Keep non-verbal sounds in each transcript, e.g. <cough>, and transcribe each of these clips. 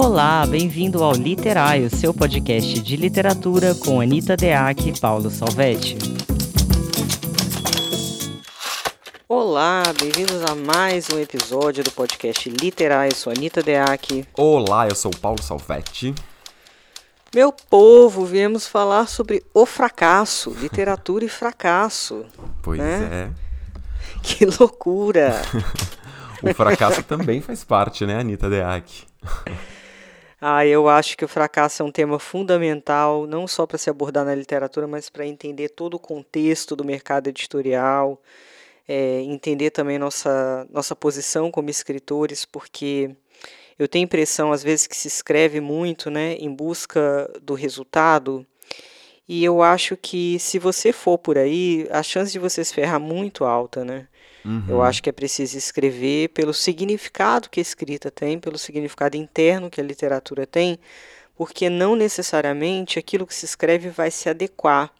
Olá, bem-vindo ao Literário, seu podcast de literatura com Anita Deac e Paulo Salvetti. Olá, bem-vindos a mais um episódio do podcast Literário. Eu sou Anita Deac. Olá, eu sou Paulo Salvetti. Meu povo, viemos falar sobre o fracasso, literatura e fracasso. Pois né? é. <laughs> Que loucura! <laughs> o fracasso também faz parte, né, Anitta Deac? <laughs> Ah, eu acho que o fracasso é um tema fundamental, não só para se abordar na literatura, mas para entender todo o contexto do mercado editorial, é, entender também nossa, nossa posição como escritores, porque eu tenho a impressão, às vezes, que se escreve muito né, em busca do resultado, e eu acho que se você for por aí, a chance de você se ferrar muito alta, né? Uhum. Eu acho que é preciso escrever pelo significado que a escrita tem, pelo significado interno que a literatura tem, porque não necessariamente aquilo que se escreve vai se adequar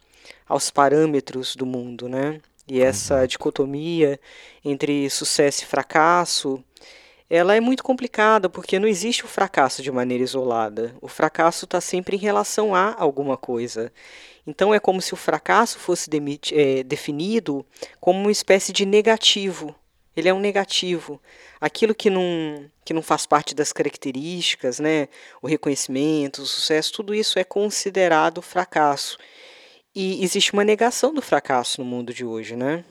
aos parâmetros do mundo, né? E essa dicotomia entre sucesso e fracasso, ela é muito complicada porque não existe o fracasso de maneira isolada. O fracasso está sempre em relação a alguma coisa. Então é como se o fracasso fosse é, definido como uma espécie de negativo. Ele é um negativo. Aquilo que não, que não faz parte das características, né? o reconhecimento, o sucesso, tudo isso é considerado fracasso. E existe uma negação do fracasso no mundo de hoje, né?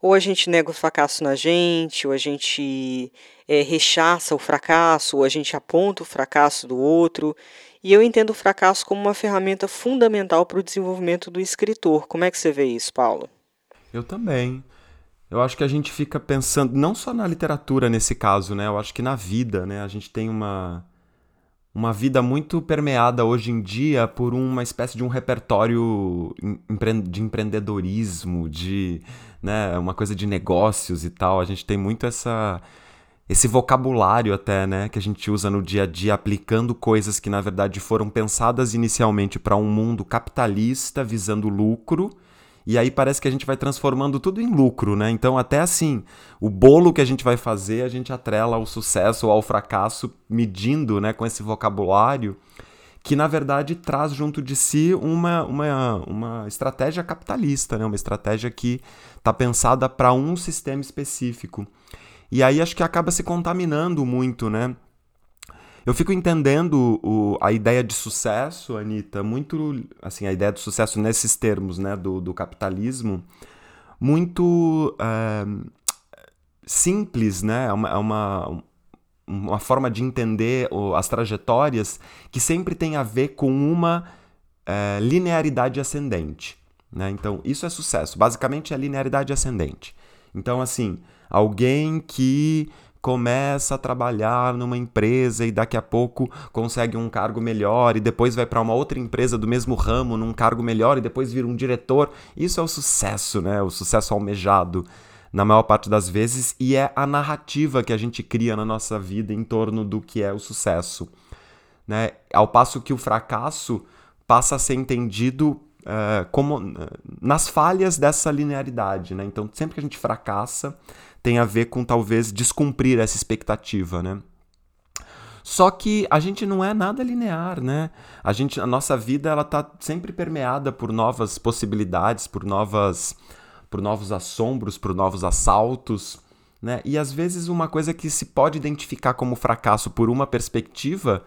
Ou a gente nega o fracasso na gente, ou a gente é, rechaça o fracasso, ou a gente aponta o fracasso do outro. E eu entendo o fracasso como uma ferramenta fundamental para o desenvolvimento do escritor. Como é que você vê isso, Paulo? Eu também. Eu acho que a gente fica pensando, não só na literatura nesse caso, né? Eu acho que na vida, né? A gente tem uma uma vida muito permeada hoje em dia por uma espécie de um repertório de empreendedorismo, de né, uma coisa de negócios e tal. A gente tem muito essa esse vocabulário até, né, que a gente usa no dia a dia aplicando coisas que na verdade foram pensadas inicialmente para um mundo capitalista visando lucro e aí parece que a gente vai transformando tudo em lucro, né? Então, até assim, o bolo que a gente vai fazer, a gente atrela ao sucesso ou ao fracasso, medindo, né, com esse vocabulário, que na verdade traz junto de si uma, uma, uma estratégia capitalista, né? Uma estratégia que está pensada para um sistema específico. E aí acho que acaba se contaminando muito, né? Eu fico entendendo o, a ideia de sucesso, Anitta, muito. Assim, a ideia de sucesso nesses termos, né, do, do capitalismo, muito é, simples, né? É uma, é uma, uma forma de entender as trajetórias que sempre tem a ver com uma é, linearidade ascendente. Né? Então, isso é sucesso. Basicamente, é linearidade ascendente. Então, assim, alguém que começa a trabalhar numa empresa e daqui a pouco consegue um cargo melhor e depois vai para uma outra empresa do mesmo ramo num cargo melhor e depois vira um diretor. Isso é o sucesso, né? O sucesso almejado na maior parte das vezes e é a narrativa que a gente cria na nossa vida em torno do que é o sucesso, né? Ao passo que o fracasso passa a ser entendido uh, como uh, nas falhas dessa linearidade, né? Então sempre que a gente fracassa tem a ver com talvez descumprir essa expectativa, né? Só que a gente não é nada linear, né? A gente, a nossa vida ela tá sempre permeada por novas possibilidades, por novas, por novos assombros, por novos assaltos, né? E às vezes uma coisa que se pode identificar como fracasso por uma perspectiva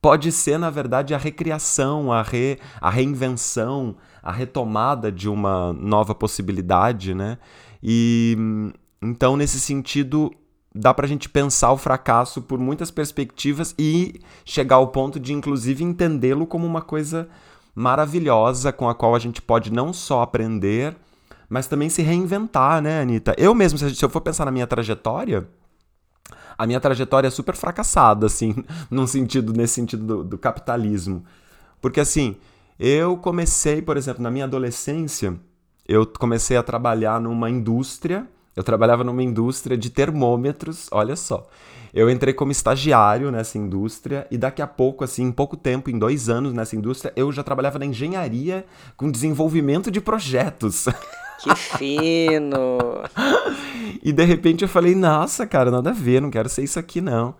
pode ser na verdade a recriação, a, re, a reinvenção, a retomada de uma nova possibilidade, né? E então, nesse sentido, dá para a gente pensar o fracasso por muitas perspectivas e chegar ao ponto de, inclusive, entendê-lo como uma coisa maravilhosa com a qual a gente pode não só aprender, mas também se reinventar, né, Anitta? Eu mesmo, se eu for pensar na minha trajetória, a minha trajetória é super fracassada, assim, <laughs> num sentido, nesse sentido do, do capitalismo. Porque, assim, eu comecei, por exemplo, na minha adolescência, eu comecei a trabalhar numa indústria eu trabalhava numa indústria de termômetros, olha só. Eu entrei como estagiário nessa indústria e daqui a pouco, assim, em pouco tempo, em dois anos nessa indústria, eu já trabalhava na engenharia com desenvolvimento de projetos. <laughs> Que fino! e de repente eu falei, nossa, cara, nada a ver, não quero ser isso aqui não.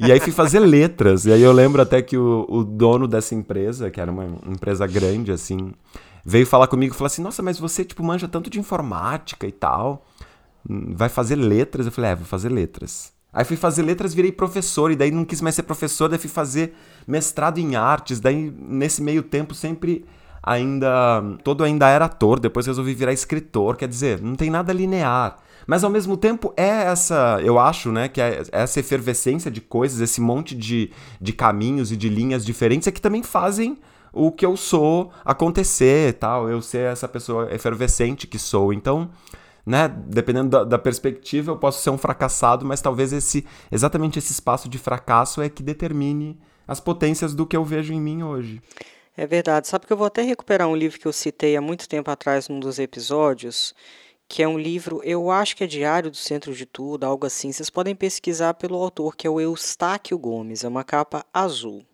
E aí fui fazer letras. E aí eu lembro até que o, o dono dessa empresa, que era uma empresa grande, assim, veio falar comigo e falou assim: Nossa, mas você, tipo, manja tanto de informática e tal. Vai fazer letras? Eu falei: É, vou fazer letras. Aí fui fazer letras, virei professor, e daí não quis mais ser professor, daí fui fazer mestrado em artes. Daí, nesse meio tempo, sempre ainda. Todo ainda era ator, depois resolvi virar escritor. Quer dizer, não tem nada linear. Mas ao mesmo tempo é essa, eu acho, né, que é essa efervescência de coisas, esse monte de, de caminhos e de linhas diferentes é que também fazem o que eu sou acontecer tal, eu ser essa pessoa efervescente que sou. Então, né, dependendo da, da, perspectiva, eu posso ser um fracassado, mas talvez esse exatamente esse espaço de fracasso é que determine as potências do que eu vejo em mim hoje. É verdade. Sabe que eu vou até recuperar um livro que eu citei há muito tempo atrás num dos episódios, que é um livro, eu acho que é Diário do Centro de Tudo, algo assim. Vocês podem pesquisar pelo autor, que é o Eustáquio Gomes, é uma capa azul.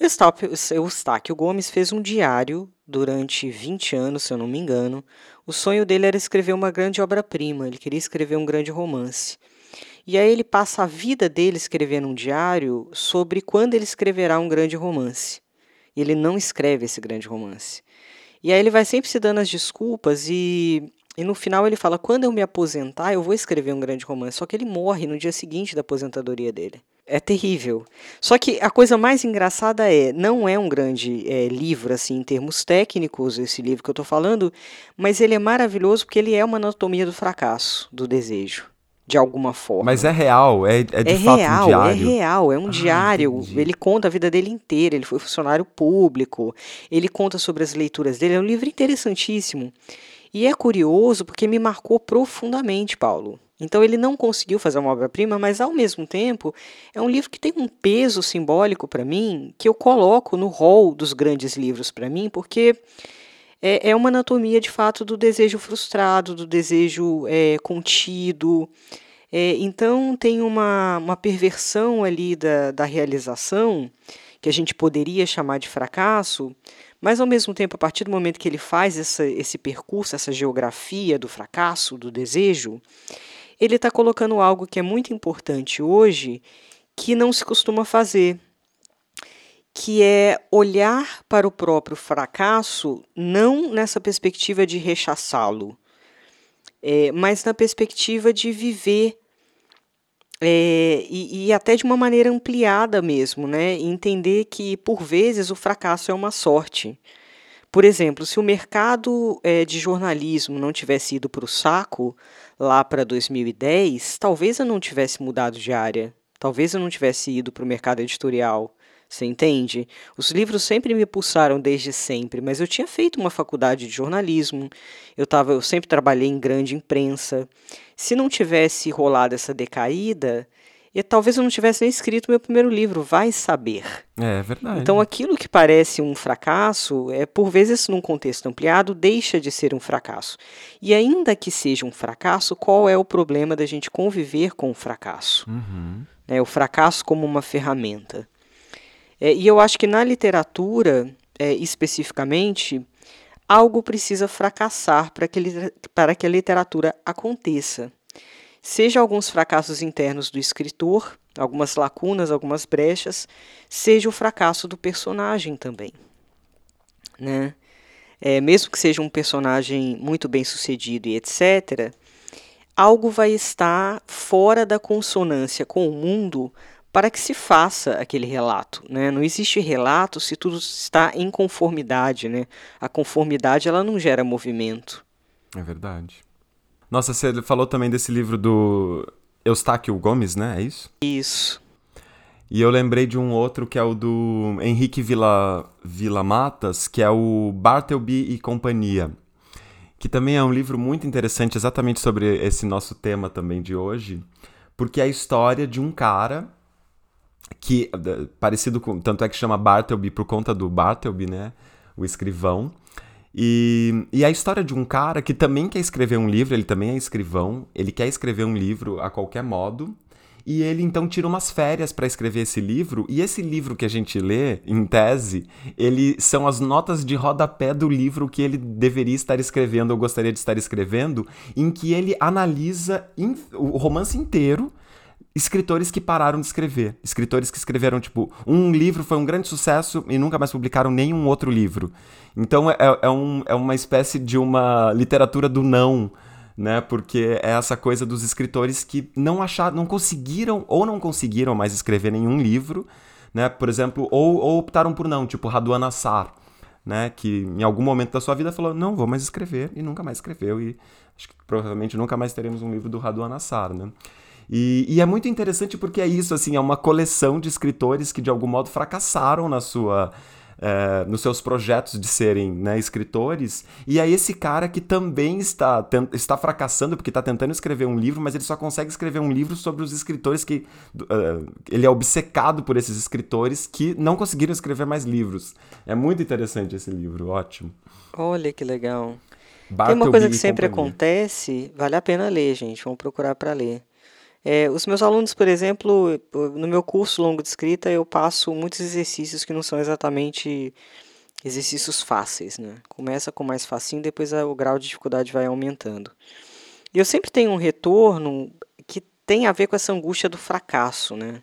O Eustáquio Gomes fez um diário durante 20 anos, se eu não me engano. O sonho dele era escrever uma grande obra-prima, ele queria escrever um grande romance. E aí ele passa a vida dele escrevendo um diário sobre quando ele escreverá um grande romance. E ele não escreve esse grande romance. E aí ele vai sempre se dando as desculpas e e no final ele fala: quando eu me aposentar, eu vou escrever um grande romance. Só que ele morre no dia seguinte da aposentadoria dele. É terrível. Só que a coisa mais engraçada é, não é um grande é, livro assim em termos técnicos esse livro que eu estou falando, mas ele é maravilhoso porque ele é uma anatomia do fracasso, do desejo, de alguma forma. Mas é real, é, é de é fato real, um diário. É real, é um ah, diário. Entendi. Ele conta a vida dele inteira. Ele foi funcionário público. Ele conta sobre as leituras dele. É um livro interessantíssimo. E é curioso porque me marcou profundamente, Paulo. Então ele não conseguiu fazer uma obra-prima, mas ao mesmo tempo é um livro que tem um peso simbólico para mim que eu coloco no rol dos grandes livros para mim, porque é, é, uma anatomia de fato do desejo frustrado, do desejo é, contido. É, então tem uma, uma perversão ali da, da realização que a gente poderia chamar de fracasso, mas, ao mesmo tempo, a partir do momento que ele faz essa, esse percurso, essa geografia do fracasso, do desejo, ele está colocando algo que é muito importante hoje, que não se costuma fazer, que é olhar para o próprio fracasso não nessa perspectiva de rechaçá-lo, é, mas na perspectiva de viver é, e, e, até de uma maneira ampliada mesmo, né? Entender que, por vezes, o fracasso é uma sorte. Por exemplo, se o mercado é, de jornalismo não tivesse ido para o saco lá para 2010, talvez eu não tivesse mudado de área, talvez eu não tivesse ido para o mercado editorial. Você entende? Os livros sempre me pulsaram desde sempre, mas eu tinha feito uma faculdade de jornalismo, eu, tava, eu sempre trabalhei em grande imprensa. Se não tivesse rolado essa decaída, e talvez eu não tivesse nem escrito meu primeiro livro, vai saber. É, é verdade. Então aquilo que parece um fracasso, é por vezes num contexto ampliado, deixa de ser um fracasso. E ainda que seja um fracasso, qual é o problema da gente conviver com o fracasso? Uhum. É, o fracasso como uma ferramenta. É, e eu acho que na literatura, é, especificamente, algo precisa fracassar para que, para que a literatura aconteça. Seja alguns fracassos internos do escritor, algumas lacunas, algumas brechas, seja o fracasso do personagem também. Né? É, mesmo que seja um personagem muito bem sucedido e etc., algo vai estar fora da consonância com o mundo para que se faça aquele relato. Né? Não existe relato se tudo está em conformidade. Né? A conformidade ela não gera movimento. É verdade. Nossa, você falou também desse livro do Eustáquio Gomes, né? É isso? Isso. E eu lembrei de um outro que é o do Henrique Vila, Vila Matas, que é o Bartleby e Companhia. Que também é um livro muito interessante exatamente sobre esse nosso tema também de hoje. Porque é a história de um cara que parecido com tanto é que chama Bartleby por conta do Bartleby, né, o escrivão. E, e a história de um cara que também quer escrever um livro, ele também é escrivão, ele quer escrever um livro a qualquer modo, E ele então tira umas férias para escrever esse livro, e esse livro que a gente lê, em tese, ele são as notas de rodapé do livro que ele deveria estar escrevendo ou gostaria de estar escrevendo, em que ele analisa o romance inteiro escritores que pararam de escrever. Escritores que escreveram, tipo, um livro foi um grande sucesso e nunca mais publicaram nenhum outro livro. Então é, é, um, é uma espécie de uma literatura do não né? Porque é essa coisa dos escritores que não acharam, não conseguiram ou não conseguiram mais escrever nenhum livro, né? Por exemplo, ou, ou optaram por não, tipo Raduan Assar, né? Que em algum momento da sua vida falou, não vou mais escrever e nunca mais escreveu e acho que provavelmente nunca mais teremos um livro do Raduan Assar, né? E, e, é muito interessante porque é isso, assim, é uma coleção de escritores que de algum modo fracassaram na sua é, nos seus projetos de serem né, escritores. E é esse cara que também está, está fracassando porque está tentando escrever um livro, mas ele só consegue escrever um livro sobre os escritores que. Uh, ele é obcecado por esses escritores que não conseguiram escrever mais livros. É muito interessante esse livro, ótimo. Olha que legal. Bartleby Tem uma coisa que sempre acontece, vale a pena ler, gente. Vamos procurar para ler. É, os meus alunos, por exemplo, no meu curso longo de escrita, eu passo muitos exercícios que não são exatamente exercícios fáceis, né? Começa com mais facinho, depois o grau de dificuldade vai aumentando. E eu sempre tenho um retorno que tem a ver com essa angústia do fracasso, né?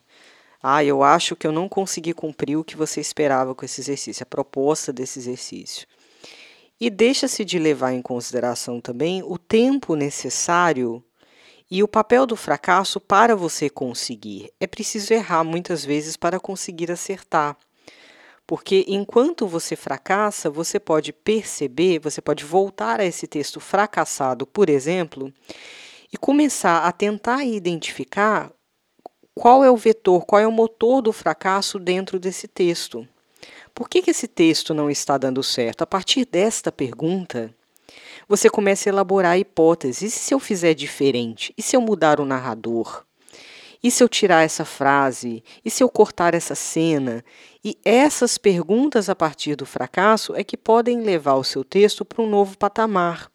Ah, eu acho que eu não consegui cumprir o que você esperava com esse exercício, a proposta desse exercício. E deixa-se de levar em consideração também o tempo necessário e o papel do fracasso para você conseguir é preciso errar muitas vezes para conseguir acertar. Porque enquanto você fracassa, você pode perceber, você pode voltar a esse texto fracassado, por exemplo, e começar a tentar identificar qual é o vetor, qual é o motor do fracasso dentro desse texto. Por que, que esse texto não está dando certo? A partir desta pergunta, você começa a elaborar hipóteses. E se eu fizer diferente? E se eu mudar o narrador? E se eu tirar essa frase? E se eu cortar essa cena? E essas perguntas a partir do fracasso é que podem levar o seu texto para um novo patamar.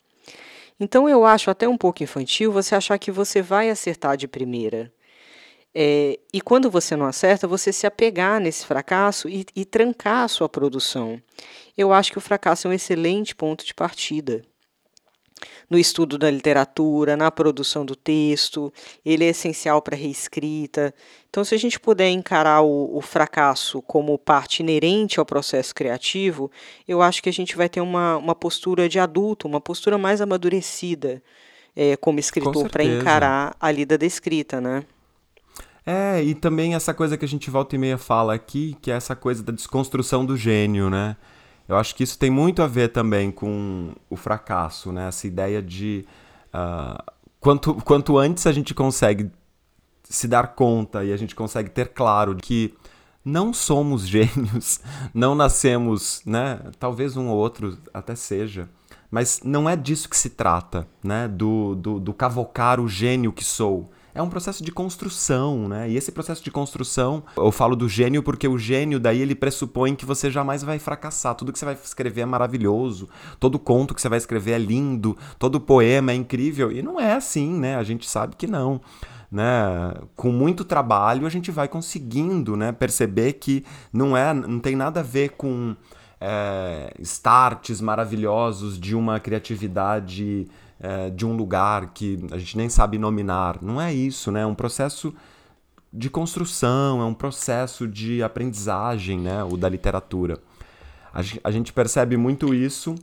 Então eu acho até um pouco infantil você achar que você vai acertar de primeira. É, e quando você não acerta, você se apegar nesse fracasso e, e trancar a sua produção. Eu acho que o fracasso é um excelente ponto de partida no estudo da literatura, na produção do texto, ele é essencial para a reescrita. Então, se a gente puder encarar o, o, fracasso como parte inerente ao processo criativo, eu acho que a gente vai ter uma, uma postura de adulto, uma postura mais amadurecida é, como escritor para encarar a lida da escrita, né? É, e também essa coisa que a gente volta e meia fala aqui, que é essa coisa da desconstrução do gênio, né? Eu acho que isso tem muito a ver também com o fracasso, né? Essa ideia de uh, quanto, quanto antes a gente consegue se dar conta e a gente consegue ter claro que não somos <laughs> gênios, não nascemos, né? Talvez um ou outro até seja, mas não é disso que se trata, né? Do, do, do cavocar o gênio que sou é um processo de construção, né? E esse processo de construção, eu falo do gênio porque o gênio daí ele pressupõe que você jamais vai fracassar. Tudo que você vai escrever é maravilhoso, todo conto que você vai escrever é lindo, todo poema é incrível. E não é assim, né? A gente sabe que não. Né? Com muito trabalho a gente vai conseguindo, né? Perceber que não é, não tem nada a ver com é, starts maravilhosos de uma criatividade é, de um lugar que a gente nem sabe nominar. Não é isso, né? É um processo de construção, é um processo de aprendizagem, né? O da literatura. A, gente percebe muito isso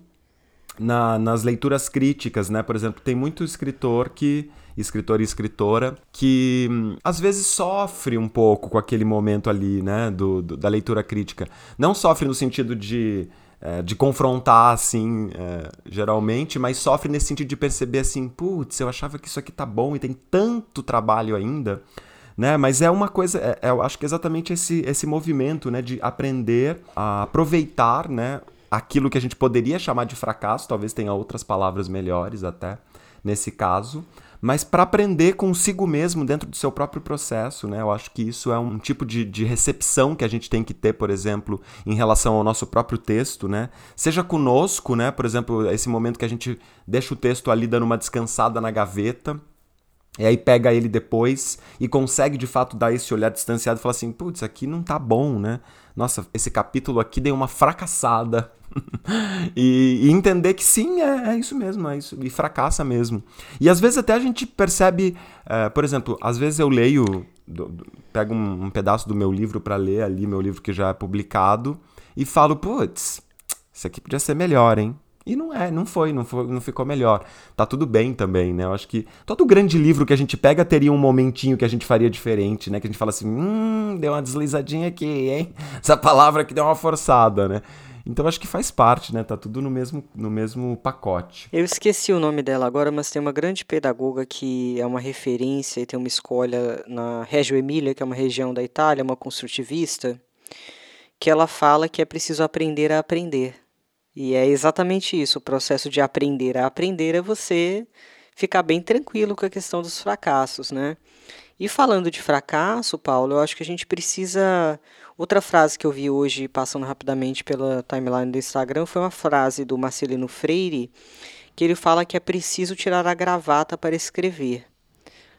na, nas leituras críticas, né? Por exemplo, tem muito escritor que escritor e escritora que hum, às vezes sofre um pouco com aquele momento ali, né, do, do da leitura crítica. Não sofre no sentido de é, de confrontar, assim, é, geralmente, mas sofre nesse sentido de perceber assim, putz, eu achava que isso aqui tá bom e tem tanto trabalho ainda, né? Mas é uma coisa, é, é, eu acho que é exatamente esse, esse movimento, né, de aprender a aproveitar, né, aquilo que a gente poderia chamar de fracasso, talvez tenha outras palavras melhores até nesse caso, mas para aprender consigo mesmo dentro do seu próprio processo, né? Eu acho que isso é um tipo de, de recepção que a gente tem que ter, por exemplo, em relação ao nosso próprio texto, né? Seja conosco, né? Por exemplo, esse momento que a gente deixa o texto ali dando uma descansada na gaveta, E aí pega ele depois e consegue de fato dar esse olhar distanciado e falar assim: putz, aqui não tá bom, né? Nossa, esse capítulo aqui deu uma fracassada. <laughs> e, e, entender que sim, é, é, isso mesmo, é isso, e fracassa mesmo. E às vezes até a gente percebe, é, por exemplo, às vezes eu leio, do, do, pego um, um, pedaço do meu livro para ler ali, meu livro que já é publicado, e falo, putz, isso aqui podia ser melhor, hein? E não é, não foi, não foi, não ficou melhor. Tá tudo bem também, né? Eu acho que todo grande livro que a gente pega teria um momentinho que a gente faria diferente, né? Que a gente fala assim, hum, deu uma deslizadinha aqui, hein? <laughs> Essa palavra que deu uma forçada, né? Então acho que faz parte, né? Tá tudo no mesmo, no mesmo pacote. Eu esqueci o nome dela agora, mas tem uma grande pedagoga que é uma referência e tem uma escola na Reggio Emília, que é uma região da Itália, uma construtivista, que ela fala que é preciso aprender a aprender. E é exatamente isso, o processo de aprender a aprender é você ficar bem tranquilo com a questão dos fracassos, né? E falando de fracasso, Paulo, eu acho que a gente precisa Outra frase que eu vi hoje, passando rapidamente pela timeline do Instagram, foi uma frase do Marcelino Freire, que ele fala que é preciso tirar a gravata para escrever.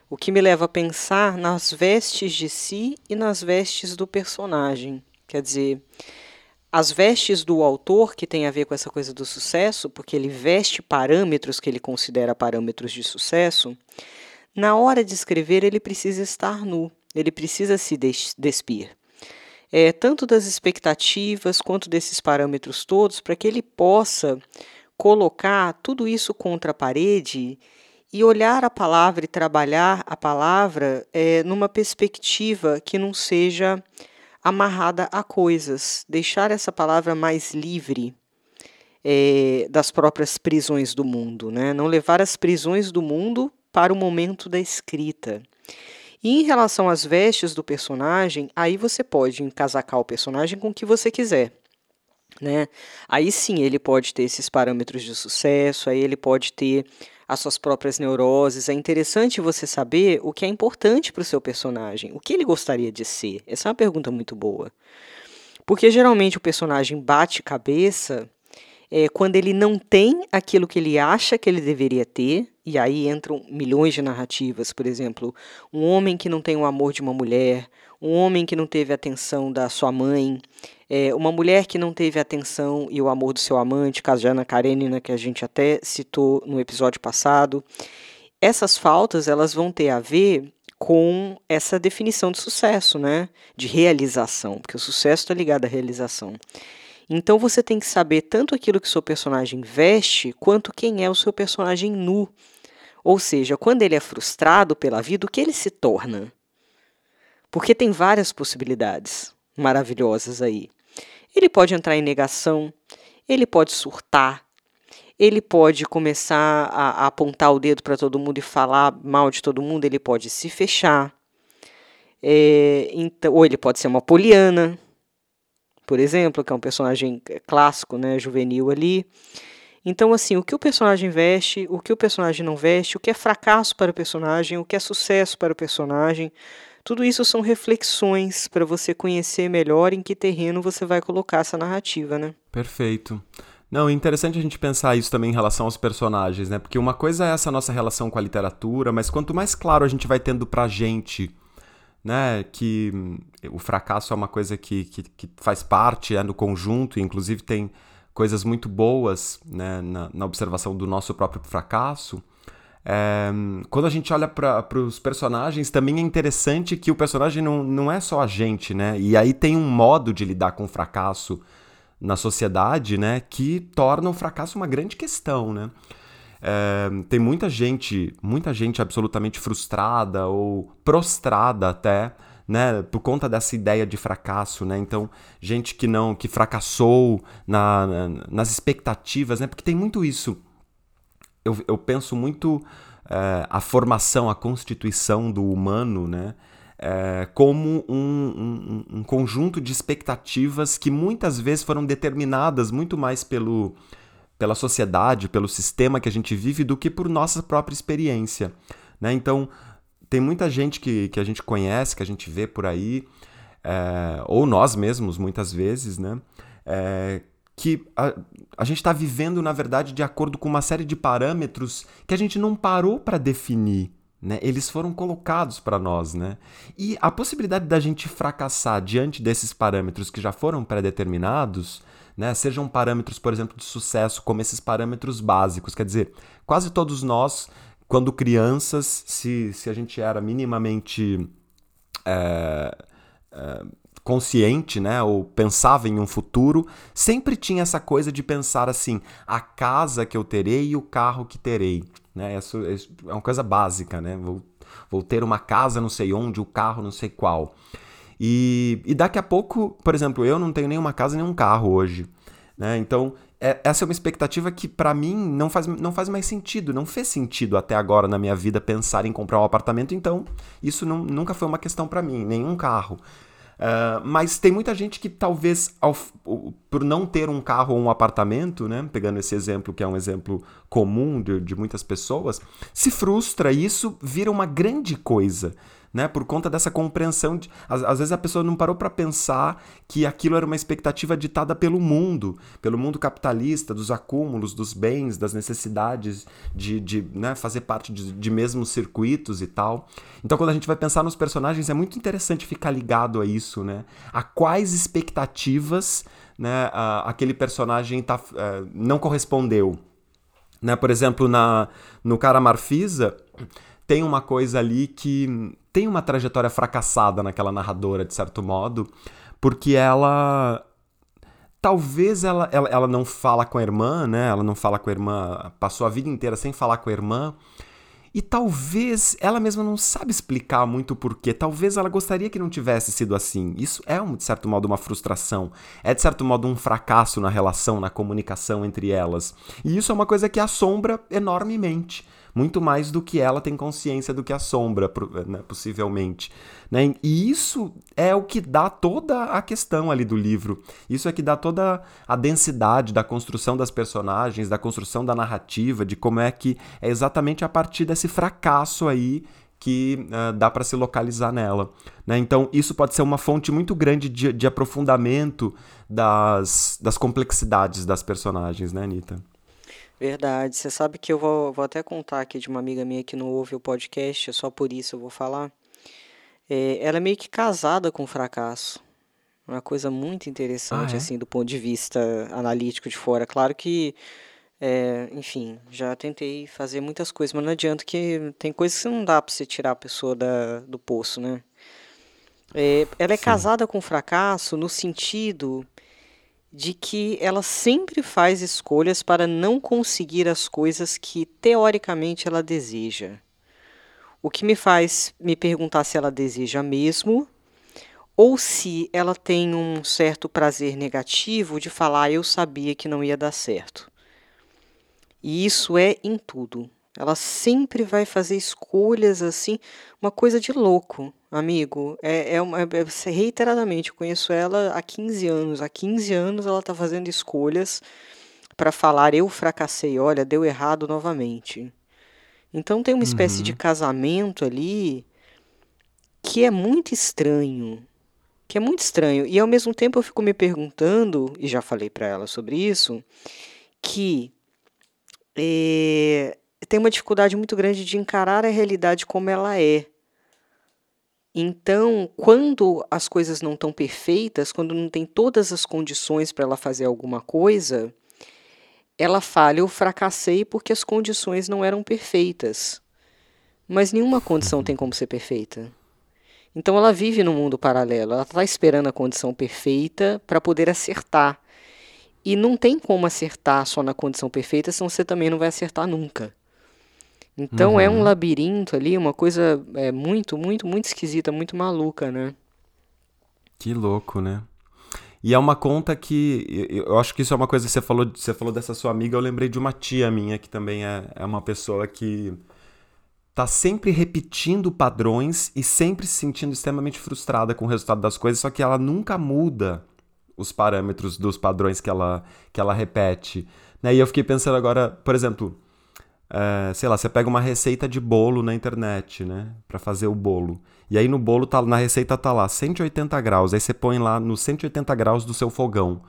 O que me leva a pensar nas vestes de si e nas vestes do personagem. Quer dizer, as vestes do autor, que tem a ver com essa coisa do sucesso, porque ele veste parâmetros que ele considera parâmetros de sucesso, na hora de escrever ele precisa estar nu, ele precisa se despir. É, tanto das expectativas quanto desses parâmetros todos, para que ele possa colocar tudo isso contra a parede e olhar a palavra e trabalhar a palavra é, numa perspectiva que não seja amarrada a coisas, deixar essa palavra mais livre é, das próprias prisões do mundo, né? não levar as prisões do mundo para o momento da escrita. E em relação às vestes do personagem, aí você pode encasacar o personagem com o que você quiser. Né? Aí sim ele pode ter esses parâmetros de sucesso, aí ele pode ter as suas próprias neuroses. É interessante você saber o que é importante para o seu personagem, o que ele gostaria de ser. Essa é uma pergunta muito boa. Porque geralmente o personagem bate cabeça é, quando ele não tem aquilo que ele acha que ele deveria ter, e aí entram milhões de narrativas, por exemplo, um homem que não tem o amor de uma mulher, um homem que não teve a atenção da sua mãe, é, uma mulher que não teve a atenção e o amor do seu amante, caso de Ana Karenina, que a gente até citou no episódio passado. Essas faltas elas vão ter a ver com essa definição de sucesso, né? De realização, porque o sucesso está ligado à realização. Então você tem que saber tanto aquilo que o seu personagem veste, quanto quem é o seu personagem nu. Ou seja, quando ele é frustrado pela vida, o que ele se torna? Porque tem várias possibilidades maravilhosas aí. Ele pode entrar em negação, ele pode surtar, ele pode começar a, a apontar o dedo para todo mundo e falar mal de todo mundo, ele pode se fechar. É, então, ou ele pode ser uma poliana, por exemplo, que é um personagem clássico, né, juvenil ali. Então, assim, o que o personagem veste, o que o personagem não veste, o que é fracasso para o personagem, o que é sucesso para o personagem, tudo isso são reflexões para você conhecer melhor em que terreno você vai colocar essa narrativa, né? Perfeito. Não, é interessante a gente pensar isso também em relação aos personagens, né? Porque uma coisa é essa nossa relação com a literatura, mas quanto mais claro a gente vai tendo pra gente né, que o fracasso é uma coisa que, que, que faz parte é, do conjunto, inclusive tem coisas muito boas né, na, na observação do nosso próprio fracasso. Quando a gente olha para os personagens, também é interessante que o personagem não, não é só a gente, né? E aí tem um modo de lidar com o fracasso na sociedade, né? Que torna o fracasso uma grande questão, né? Tem muita gente, muita gente absolutamente frustrada ou prostrada até, né, por conta dessa ideia de fracasso, né? Então, gente que não, que fracassou na, na, nas expectativas, né? Porque tem muito isso. Eu, eu penso muito é, a formação, a constituição do humano, né? É, como um, um, um conjunto de expectativas que muitas vezes foram determinadas muito mais pelo pela sociedade, pelo sistema que a gente vive, do que por nossa própria experiência. Né? Então, tem muita gente que, que a gente conhece, que a gente vê por aí, é, ou nós mesmos, muitas vezes, né? É, que a, a gente está vivendo, na verdade, de acordo com uma série de parâmetros que a gente não parou para definir. né? Eles foram colocados para nós, né? E a possibilidade da gente fracassar diante desses parâmetros que já foram pré-determinados, né? Sejam parâmetros, por exemplo, de sucesso, como esses parâmetros básicos, quer dizer, quase todos nós, quando crianças, se, se a gente era minimamente é, é, consciente, né, ou pensava em um futuro, sempre tinha essa coisa de pensar assim: a casa que eu terei e o carro que terei. Né? Isso, é uma coisa básica, né? Vou, vou ter uma casa não sei onde, o carro não sei qual. E, e daqui a pouco, por exemplo, eu não tenho nenhuma casa nem um carro hoje. Né? Então, é, essa é uma expectativa que para mim não faz, não faz mais sentido, não fez sentido até agora na minha vida pensar em comprar um apartamento, então isso não, nunca foi uma questão para mim, nenhum carro. Uh, mas tem muita gente que talvez, ao, por não ter um carro ou um apartamento, né, pegando esse exemplo que é um exemplo comum de, de muitas pessoas, se frustra e isso vira uma grande coisa né? Por conta dessa compreensão. De, às, às vezes a pessoa não parou para pensar que aquilo era uma expectativa ditada pelo mundo, pelo mundo capitalista, dos acúmulos, dos bens, das necessidades de, de né, fazer parte de, de mesmos circuitos e tal. Então, quando a gente vai pensar nos personagens, é muito interessante ficar ligado a isso, né? A quais expectativas né, a, aquele personagem tá, uh, não correspondeu. Né? Por exemplo, na, no Cara Marfisa, tem uma coisa ali que tem uma trajetória fracassada naquela narradora, de certo modo, porque ela. Talvez ela, ela, ela não fala com a irmã, né? Ela não fala com a irmã, passou a vida inteira sem falar com a irmã. E talvez ela mesma não sabe explicar muito o porquê. Talvez ela gostaria que não tivesse sido assim. Isso é, de certo modo, uma frustração. É, de certo modo, um fracasso na relação, na comunicação entre elas. E isso é uma coisa que assombra enormemente muito mais do que ela tem consciência do que a sombra, né, possivelmente. Né? E isso é o que dá toda a questão ali do livro. Isso é que dá toda a densidade da construção das personagens, da construção da narrativa, de como é que é exatamente a partir desse fracasso aí que uh, dá para se localizar nela. Né? Então, isso pode ser uma fonte muito grande de, de aprofundamento das, das complexidades das personagens, né, Anitta? Verdade. Você sabe que eu vou, vou até contar aqui de uma amiga minha que não ouve o podcast, só por isso eu vou falar. É, ela é meio que casada com o fracasso. Uma coisa muito interessante, ah, é? assim, do ponto de vista analítico de fora. Claro que, é, enfim, já tentei fazer muitas coisas, mas não adianta que tem coisas que não dá pra você tirar a pessoa da, do poço, né? É, ela é Sim. casada com o fracasso no sentido de que ela sempre faz escolhas para não conseguir as coisas que teoricamente ela deseja. O que me faz me perguntar se ela deseja mesmo ou se ela tem um certo prazer negativo de falar eu sabia que não ia dar certo. E isso é em tudo. Ela sempre vai fazer escolhas assim, uma coisa de louco, amigo. É, é, uma, é reiteradamente, eu conheço ela há 15 anos. Há 15 anos ela está fazendo escolhas para falar eu fracassei, olha, deu errado novamente. Então tem uma espécie uhum. de casamento ali que é muito estranho. Que é muito estranho. E ao mesmo tempo eu fico me perguntando, e já falei para ela sobre isso, que é, tem uma dificuldade muito grande de encarar a realidade como ela é. Então, quando as coisas não estão perfeitas, quando não tem todas as condições para ela fazer alguma coisa, ela fala: Eu fracassei porque as condições não eram perfeitas. Mas nenhuma condição tem como ser perfeita. Então, ela vive num mundo paralelo. Ela está esperando a condição perfeita para poder acertar. E não tem como acertar só na condição perfeita, senão você também não vai acertar nunca. Então uhum. é um uhum. labirinto ali, uma coisa é, muito, muito, muito esquisita, muito maluca, né? Que louco, né? E é uma conta que. Eu acho que isso é uma coisa que você falou, você falou dessa sua amiga, eu lembrei de uma tia minha que também é, é uma pessoa que tá sempre repetindo padrões e sempre se sentindo extremamente frustrada com o resultado das coisas, só que ela nunca muda os parâmetros dos padrões que ela, que ela repete. Né? E eu fiquei pensando agora, por exemplo, é, sei lá, você pega uma receita de bolo na internet, né, para fazer o bolo. E aí no bolo tá na receita tá lá 180 graus, aí você põe lá nos 180 graus do seu fogão.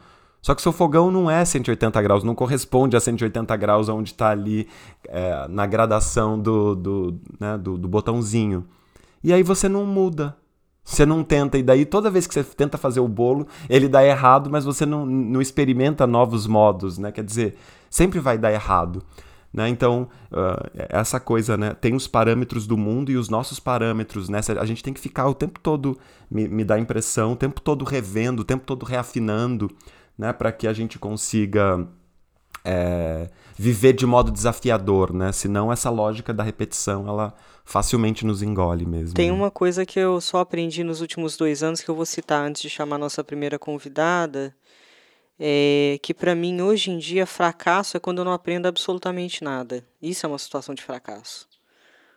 Só que seu fogão não é 180 graus, não corresponde a 180 graus onde está ali é, na gradação do, do, né, do, do botãozinho. E aí você não muda. Você não tenta, e daí toda vez que você tenta fazer o bolo, ele dá errado, mas você não, não experimenta novos modos, né? Quer dizer, sempre vai dar errado. Né? Então, uh, essa coisa, né? Tem os parâmetros do mundo e os nossos parâmetros, né? A gente tem que ficar o tempo todo, me, me dá a impressão, o tempo todo revendo, o tempo todo reafinando, né? Para que a gente consiga é, viver de modo desafiador, né? Senão essa lógica da repetição, ela facilmente nos engole mesmo. Tem né? uma coisa que eu só aprendi nos últimos dois anos que eu vou citar antes de chamar a nossa primeira convidada, é, que para mim hoje em dia fracasso é quando eu não aprendo absolutamente nada. Isso é uma situação de fracasso.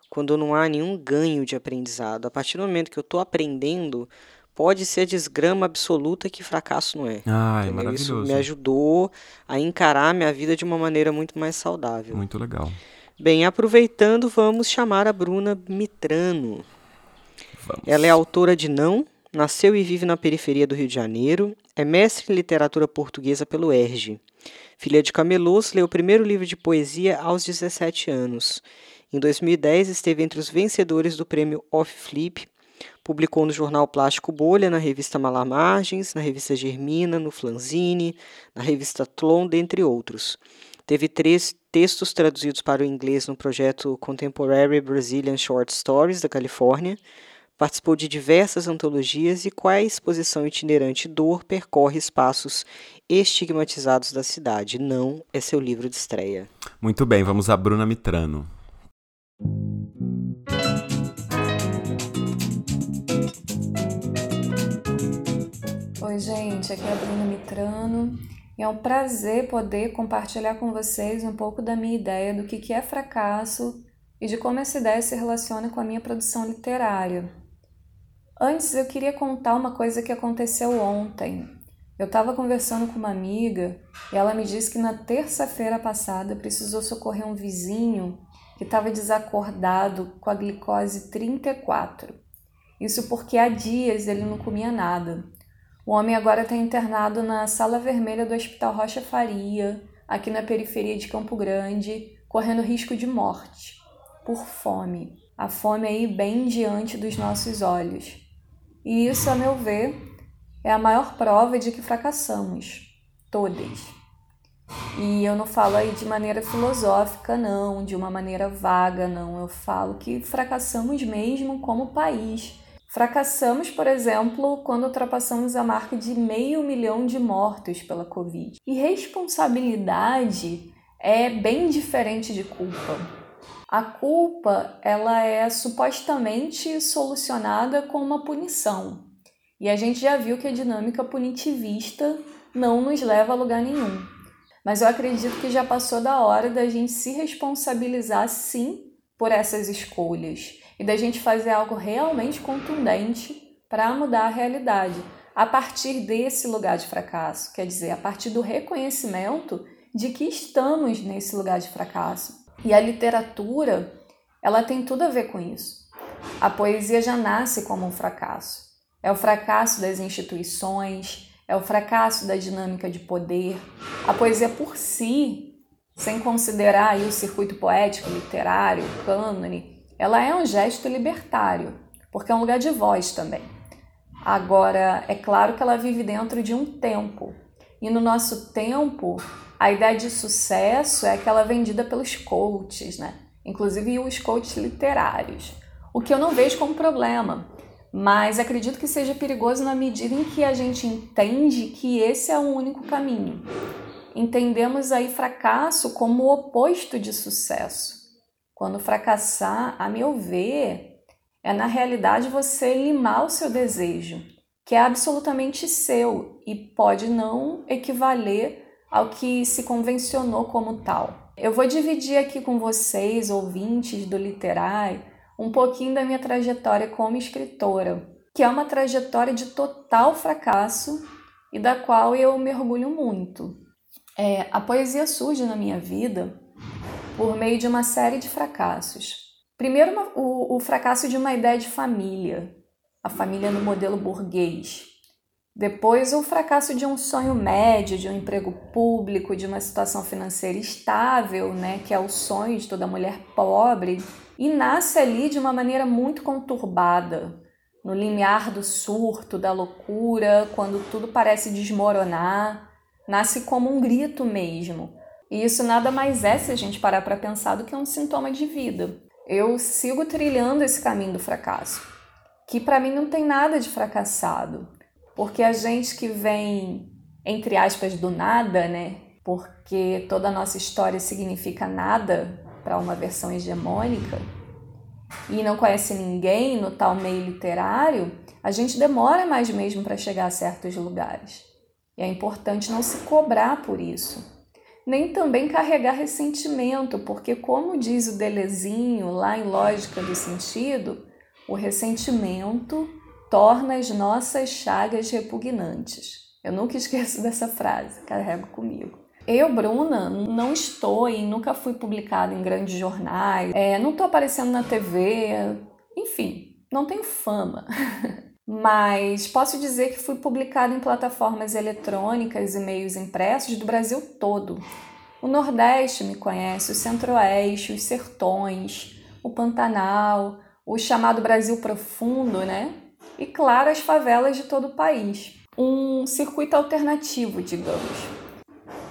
Quando não há nenhum ganho de aprendizado. A partir do momento que eu estou aprendendo, pode ser a desgrama absoluta que fracasso não é. Ah, é maravilhoso. Isso me ajudou a encarar minha vida de uma maneira muito mais saudável. Muito legal. Bem, aproveitando, vamos chamar a Bruna Mitrano. Vamos. Ela é autora de Não, Nasceu e vive na periferia do Rio de Janeiro. É mestre em literatura portuguesa pelo ERJ. Filha de camelôs, leu o primeiro livro de poesia aos 17 anos. Em 2010, esteve entre os vencedores do prêmio Off Flip. Publicou no jornal Plástico Bolha, na revista Malamargens, na revista Germina, no Flanzine, na revista Tlon, dentre outros. Teve três textos traduzidos para o inglês no projeto Contemporary Brazilian Short Stories da Califórnia Participou de diversas antologias e a exposição itinerante Dor percorre espaços estigmatizados da cidade. Não é seu livro de estreia. Muito bem, vamos a Bruna Mitrano. Oi, gente, aqui é a Bruna Mitrano. E é um prazer poder compartilhar com vocês um pouco da minha ideia do que é fracasso e de como essa ideia se relaciona com a minha produção literária. Antes eu queria contar uma coisa que aconteceu ontem. Eu estava conversando com uma amiga e ela me disse que na terça-feira passada precisou socorrer um vizinho que estava desacordado com a glicose 34. Isso porque há dias ele não comia nada. O homem agora está internado na sala vermelha do Hospital Rocha Faria, aqui na periferia de Campo Grande, correndo risco de morte por fome. A fome aí bem diante dos nossos olhos. E isso, a meu ver, é a maior prova de que fracassamos, todas. E eu não falo aí de maneira filosófica, não, de uma maneira vaga, não. Eu falo que fracassamos mesmo como país. Fracassamos, por exemplo, quando ultrapassamos a marca de meio milhão de mortos pela Covid. E responsabilidade é bem diferente de culpa. A culpa, ela é supostamente solucionada com uma punição. E a gente já viu que a dinâmica punitivista não nos leva a lugar nenhum. Mas eu acredito que já passou da hora da gente se responsabilizar sim por essas escolhas e da gente fazer algo realmente contundente para mudar a realidade a partir desse lugar de fracasso, quer dizer, a partir do reconhecimento de que estamos nesse lugar de fracasso e a literatura, ela tem tudo a ver com isso. A poesia já nasce como um fracasso. É o fracasso das instituições, é o fracasso da dinâmica de poder. A poesia por si, sem considerar aí o circuito poético, literário, cânone, ela é um gesto libertário, porque é um lugar de voz também. Agora, é claro que ela vive dentro de um tempo. E no nosso tempo, a ideia de sucesso é aquela vendida pelos coaches, né? Inclusive os coaches literários. O que eu não vejo como problema, mas acredito que seja perigoso na medida em que a gente entende que esse é o único caminho. Entendemos aí fracasso como o oposto de sucesso. Quando fracassar, a meu ver, é na realidade você limar o seu desejo, que é absolutamente seu e pode não equivaler ao que se convencionou como tal. Eu vou dividir aqui com vocês, ouvintes do Literai, um pouquinho da minha trajetória como escritora, que é uma trajetória de total fracasso e da qual eu me orgulho muito. É, a poesia surge na minha vida por meio de uma série de fracassos. Primeiro, o, o fracasso de uma ideia de família, a família no modelo burguês, Depois, o fracasso de um sonho médio, de um emprego público, de uma situação financeira estável, né, que é o sonho de toda mulher pobre, e nasce ali de uma maneira muito conturbada, no limiar do surto, da loucura, quando tudo parece desmoronar, nasce como um grito mesmo. E isso nada mais é, se a gente parar para pensar, do que um sintoma de vida. Eu sigo trilhando esse caminho do fracasso, que para mim não tem nada de fracassado porque a gente que vem, entre aspas, do nada, né? Porque toda a nossa história significa nada para uma versão hegemônica e não conhece ninguém no tal meio literário, a gente demora mais mesmo para chegar a certos lugares. E é importante não se cobrar por isso. Nem também carregar ressentimento, porque, como diz o Delezinho lá em Lógica do Sentido, o ressentimento torna as nossas chagas repugnantes. Eu nunca esqueço <laughs> dessa frase, carrego comigo. Eu, Bruna, não estou e nunca fui publicada em grandes jornais, é, não estou aparecendo na TV, enfim, não tenho fama. <laughs> Mas posso dizer que fui publicada em plataformas eletrônicas e meios impressos do Brasil todo. O Nordeste me conhece, o Centro-Oeste, os Sertões, o Pantanal, o chamado Brasil Profundo, né? E, claro, as favelas de todo o país. Um circuito alternativo, digamos.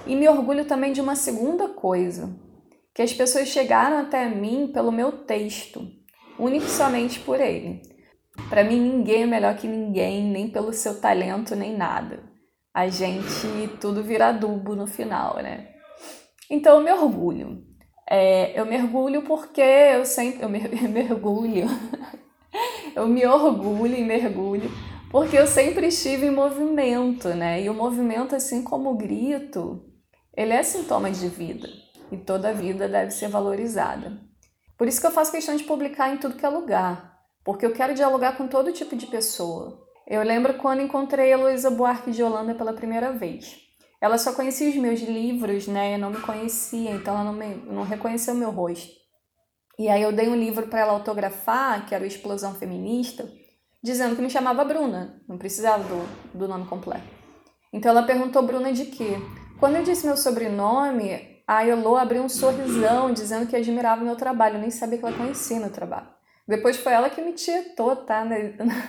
E me orgulho também de uma segunda coisa, que as pessoas chegaram até mim pelo meu texto, único somente por ele. Para mim, ninguém é melhor que ninguém, nem pelo seu talento, nem nada. A gente tudo vira adubo no final, né? Então eu me orgulho. É, eu mergulho porque eu sempre. Eu mergulho. <laughs> eu me orgulho e mergulho, porque eu sempre estive em movimento, né? E o movimento, assim como o grito, ele é sintoma de vida e toda vida deve ser valorizada. Por isso que eu faço questão de publicar em tudo que é lugar, porque eu quero dialogar com todo tipo de pessoa. Eu lembro quando encontrei a Luísa Buarque de Holanda pela primeira vez. Ela só conhecia os meus livros, né? Eu não me conhecia, então ela não, me, não reconheceu meu rosto. E aí eu dei um livro para ela autografar, que era o Explosão Feminista, dizendo que me chamava Bruna, não precisava do, do nome completo. Então ela perguntou Bruna de quê? Quando eu disse meu sobrenome, a Elô abriu um sorrisão, dizendo que admirava meu trabalho, eu nem sabia que ela conhecia meu trabalho. Depois foi ela que me tietou, tá? Na,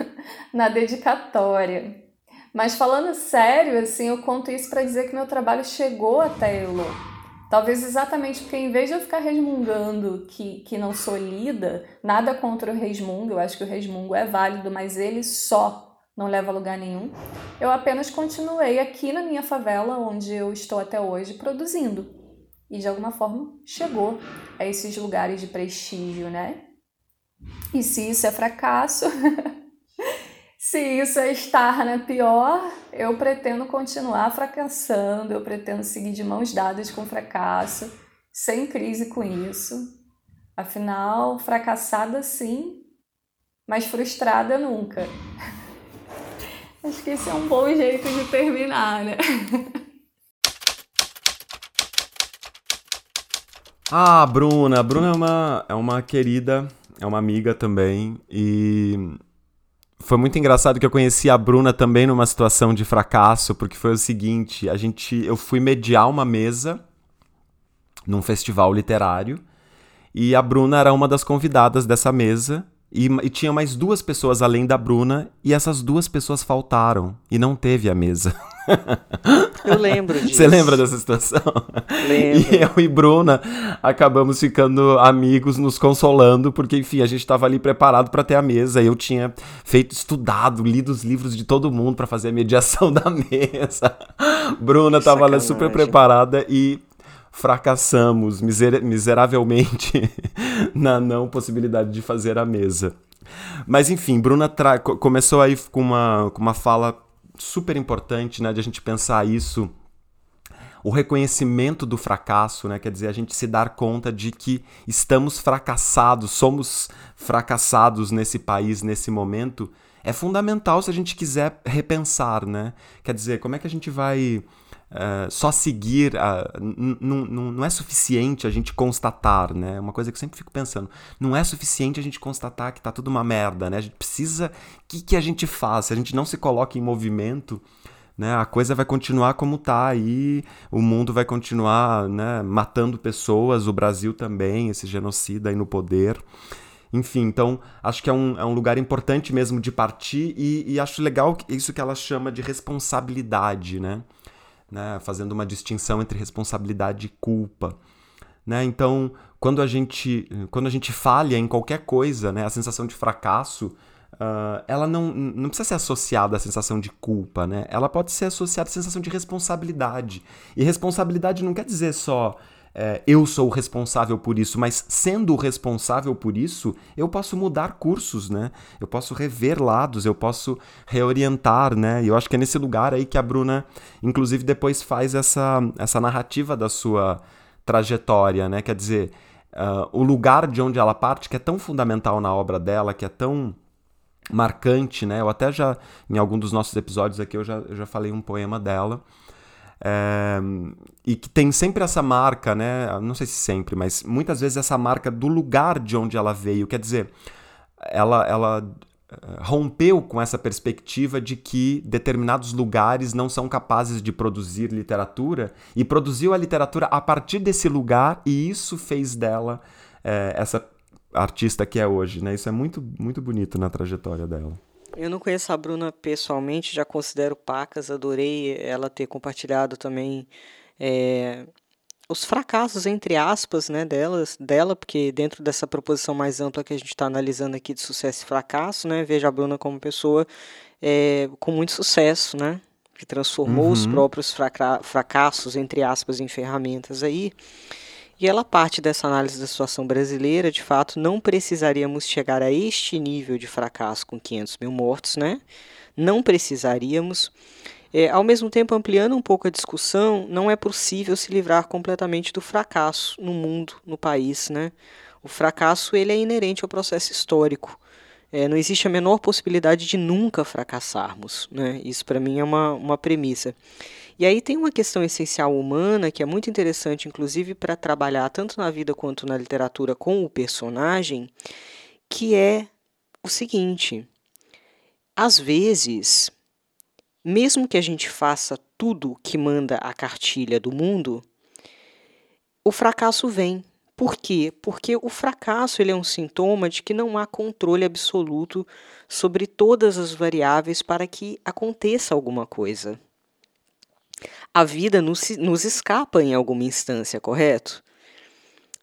<laughs> na dedicatória. Mas falando sério, assim, eu conto isso para dizer que meu trabalho chegou até Elô Talvez exatamente porque, em vez de eu ficar resmungando que, que não sou lida, nada contra o resmungo, eu acho que o resmungo é válido, mas ele só não leva a lugar nenhum. Eu apenas continuei aqui na minha favela, onde eu estou até hoje, produzindo. E de alguma forma chegou a esses lugares de prestígio, né? E se isso é fracasso, <laughs> Se isso é estar na pior, eu pretendo continuar fracassando, eu pretendo seguir de mãos dadas com o fracasso, sem crise com isso. Afinal, fracassada sim, mas frustrada nunca. <laughs> Acho que esse é um bom jeito de terminar, né? <laughs> Ah, Bruna. A Bruna é uma, é uma querida, é uma amiga também. E foi muito engraçado que eu conheci a Bruna também numa situação de fracasso, porque foi o seguinte, a gente, eu fui mediar uma mesa num festival literário e a Bruna era uma das convidadas dessa mesa e, e, tinha mais duas pessoas além da Bruna, e essas duas pessoas faltaram, e não teve a mesa. Eu lembro disso. <laughs> Você lembra dessa situação? Lembro. E eu e Bruna acabamos ficando amigos, nos consolando, porque, enfim, a gente estava ali preparado para ter a mesa. Eu tinha feito, estudado, lido os livros de todo mundo para fazer a mediação <laughs> da mesa. Bruna estava lá super preparada e fracassamos miser miseravelmente <laughs> na não possibilidade de fazer a mesa. Mas enfim, Bruna começou aí com uma, com uma fala super importante, né, de a gente pensar isso, o reconhecimento do fracasso, né, quer dizer, a gente se dar conta de que estamos fracassados, somos fracassados nesse país, nesse momento, é fundamental se a gente quiser repensar, né? Quer dizer, como é que a gente vai uh, só seguir, uh, não é suficiente a gente constatar, né? É uma coisa que eu sempre fico pensando. Não é suficiente a gente constatar que tá tudo uma merda, né? A gente precisa. O que, que a gente faz? Se a gente não se coloca em movimento, né, a coisa vai continuar como tá aí, o mundo vai continuar né, matando pessoas, o Brasil também, esse genocida aí no poder. Enfim, então acho que é um, é um lugar importante mesmo de partir e, e acho legal isso que ela chama de responsabilidade, né? Né? Fazendo uma distinção entre responsabilidade e culpa. Né? Então, quando a gente quando a gente falha em qualquer coisa, né, a sensação de fracasso, uh, ela não, não precisa ser associada à sensação de culpa, né? Ela pode ser associada à sensação de responsabilidade. E responsabilidade não quer dizer só é, eu sou o responsável por isso, mas sendo o responsável por isso, eu posso mudar cursos, né? Eu posso rever lados, eu posso reorientar, né? E eu acho que é nesse lugar aí que a Bruna, inclusive, depois faz essa, essa narrativa da sua trajetória, né? Quer dizer, uh, o lugar de onde ela parte, que é tão fundamental na obra dela, que é tão marcante, né? Eu até já, em algum dos nossos episódios aqui, eu já, eu já falei um poema dela. E que tem sempre essa marca, né? Não sei se sempre, mas muitas vezes essa marca do lugar de onde ela veio. Quer dizer, ela, ela eh, rompeu com essa perspectiva de que determinados lugares não são capazes de produzir literatura e produziu a literatura a partir desse lugar e isso fez dela é, essa artista que é hoje, né? Isso é muito, muito bonito na trajetória dela. Eu não conheço a Bruna pessoalmente, já considero pacas, adorei ela ter compartilhado também é, os fracassos, entre aspas, né, delas, dela, porque dentro dessa proposição mais ampla que a gente está analisando aqui de sucesso e fracasso, né, veja a Bruna como pessoa é, com muito sucesso, né, que transformou uhum. os próprios fracassos, entre aspas, em ferramentas aí. E ela parte dessa análise da situação brasileira, de fato, não precisaríamos chegar a este nível de fracasso com 500 mil mortos, né? Não precisaríamos. É, ao mesmo tempo, ampliando um pouco a discussão, não é possível se livrar completamente do fracasso no mundo, no país, né? O fracasso ele é inerente ao processo histórico. É, não existe a menor possibilidade de nunca fracassarmos. Né? Isso, para mim, é uma, uma premissa. E aí tem uma questão essencial humana que é muito interessante, inclusive, para trabalhar tanto na vida quanto na literatura com o personagem, que é o seguinte: às vezes, mesmo que a gente faça tudo que manda a cartilha do mundo, o fracasso vem. Por quê? Porque o fracasso ele é um sintoma de que não há controle absoluto sobre todas as variáveis para que aconteça alguma coisa a vida nos, nos escapa em alguma instância, correto?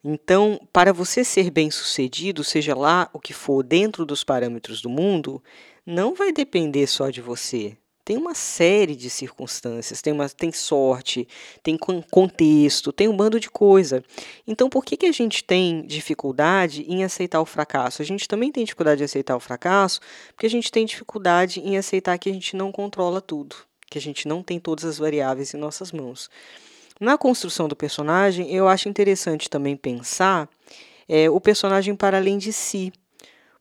Então, para você ser bem-sucedido, seja lá o que for dentro dos parâmetros do mundo, não vai depender só de você. Tem uma série de circunstâncias, tem, uma, tem sorte, tem contexto, tem um bando de coisa. Então, por que, que a gente tem dificuldade em aceitar o fracasso? A gente também tem dificuldade em aceitar o fracasso porque a gente tem dificuldade em aceitar que a gente não controla tudo que a gente não tem todas as variáveis em nossas mãos. Na construção do personagem, eu acho interessante também pensar é, o personagem para além de si,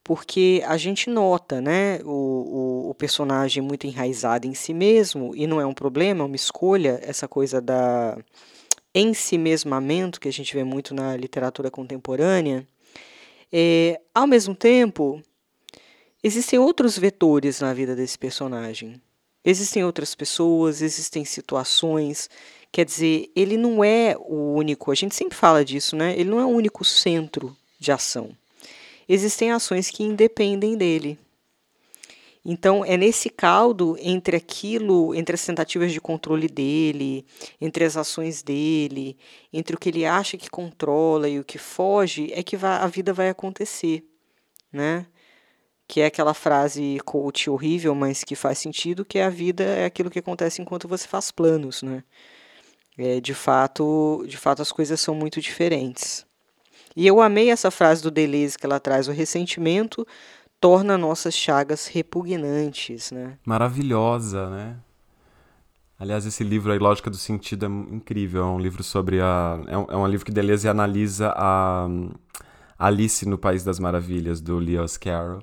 porque a gente nota né, o, o, o, personagem muito enraizado em si mesmo, e não é um problema, é uma escolha, essa coisa da ensimesmamento que a gente vê muito na literatura contemporânea. É, ao mesmo tempo, existem outros vetores na vida desse personagem. Existem outras pessoas, existem situações. Quer dizer, ele não é o único, a gente sempre fala disso, né? Ele não é o único centro de ação. Existem ações que independem dele. Então, é nesse caldo entre aquilo, entre as tentativas de controle dele, entre as ações dele, entre o que ele acha que controla e o que foge, é que a vida vai acontecer, né? que é aquela frase coach horrível, mas que faz sentido, que é a vida é aquilo que acontece enquanto você faz planos, né? É, de fato, de fato as coisas são muito diferentes. E eu amei essa frase do Deleuze que ela traz, o ressentimento torna nossas chagas repugnantes, né? Maravilhosa, né? Aliás, esse livro, A Lógica do Sentido, é incrível. É um livro sobre a... É um, é um livro que Deleuze analisa a Alice no País das Maravilhas, do Lewis Carroll.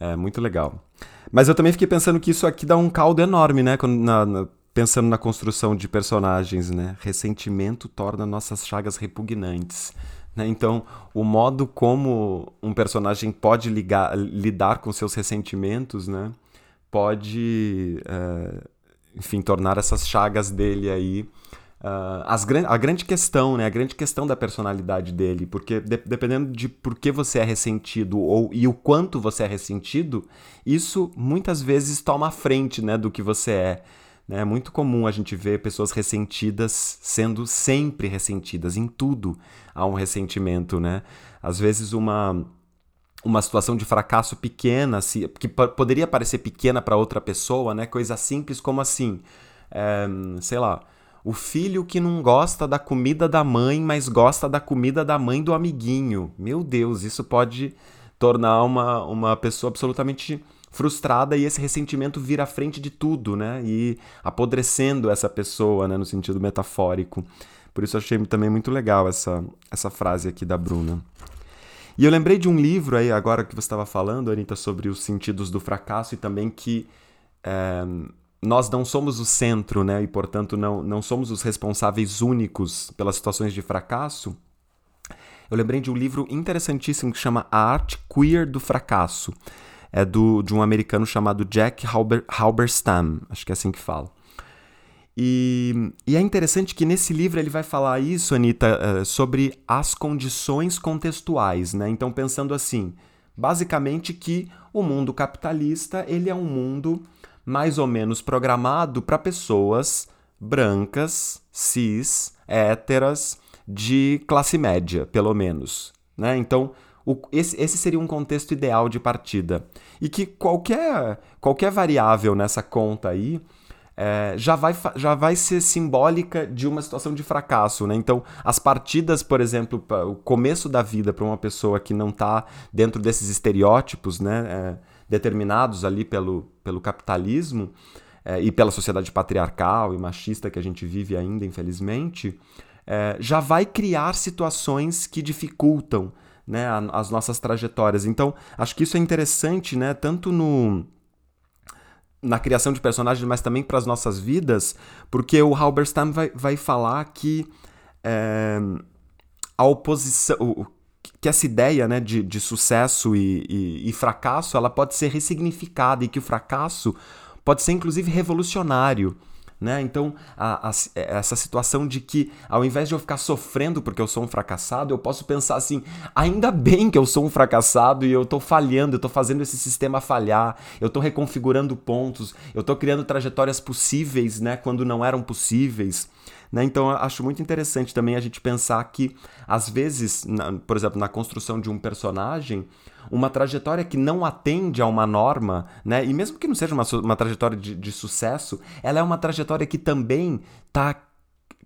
É muito legal. Mas eu também fiquei pensando que isso aqui dá um caldo enorme, né? Quando, na, na, pensando na construção de personagens, né? Ressentimento torna nossas chagas repugnantes. Né? Então, o modo como um personagem pode ligar, lidar com seus ressentimentos, né? Pode, é, enfim, tornar essas chagas dele aí Uh, as, a grande questão, né? A grande questão da personalidade dele, porque de, dependendo de por que você é ressentido ou e o quanto você é ressentido, isso muitas vezes toma a frente, né, do que você é. Né? É muito comum a gente ver pessoas ressentidas sendo sempre ressentidas em tudo há um ressentimento, né? Às vezes uma uma situação de fracasso pequena, que poderia parecer pequena para outra pessoa, né? Coisa simples como assim, é, sei lá o filho que não gosta da comida da mãe, mas gosta da comida da mãe do amiguinho. Meu Deus, isso pode tornar uma, uma pessoa absolutamente frustrada e esse ressentimento vira à frente de tudo, né? E apodrecendo essa pessoa, né? No sentido metafórico. Por isso achei também muito legal essa, essa frase aqui da Bruna. E eu lembrei de um livro aí, agora que você estava falando, Anitta, sobre os sentidos do fracasso e também que é, nós não somos o centro, né? E portanto não, não somos os responsáveis únicos pelas situações de fracasso. Eu lembrei de um livro interessantíssimo que chama A Arte Queer do Fracasso. É do, de um americano chamado Jack Halber, Halberstam, acho que é assim que fala. E, e, é interessante que nesse livro ele vai falar isso, Anitta, eh, sobre as condições contextuais, né? Então, pensando assim, basicamente que o mundo capitalista ele é um mundo mais ou menos programado para pessoas brancas, cis, héteras, de classe média, pelo menos. Né? Então, o, esse, esse, seria um contexto ideal de partida. E que qualquer, qualquer variável nessa conta aí é, já, vai, já vai ser simbólica de uma situação de fracasso. Né? Então, as partidas, por exemplo, o começo da vida para uma pessoa que não está dentro desses estereótipos, né? É, determinados ali pelo, pelo capitalismo é, e pela sociedade patriarcal e machista que a gente vive ainda, infelizmente, é, já vai criar situações que dificultam né, as nossas trajetórias. Então, acho que isso é interessante, né, tanto no na criação de personagens, mas também para as nossas vidas, porque o Halberstam vai, vai falar que é, a oposição, que essa ideia né, de, de sucesso e, e, e, fracasso ela pode ser ressignificada e que o fracasso pode ser inclusive revolucionário. Né? Então, a, a, essa situação de que ao invés de eu ficar sofrendo porque eu sou um fracassado, eu posso pensar assim: ainda bem que eu sou um fracassado e eu estou falhando, eu estou fazendo esse sistema falhar, eu estou reconfigurando pontos, eu estou criando trajetórias possíveis né, quando não eram possíveis. Né? Então, acho muito interessante também a gente pensar que, às vezes, na, por exemplo, na construção de um personagem, uma trajetória que não atende a uma norma, né? e mesmo que não seja uma, uma trajetória de, de sucesso, ela é uma trajetória que também está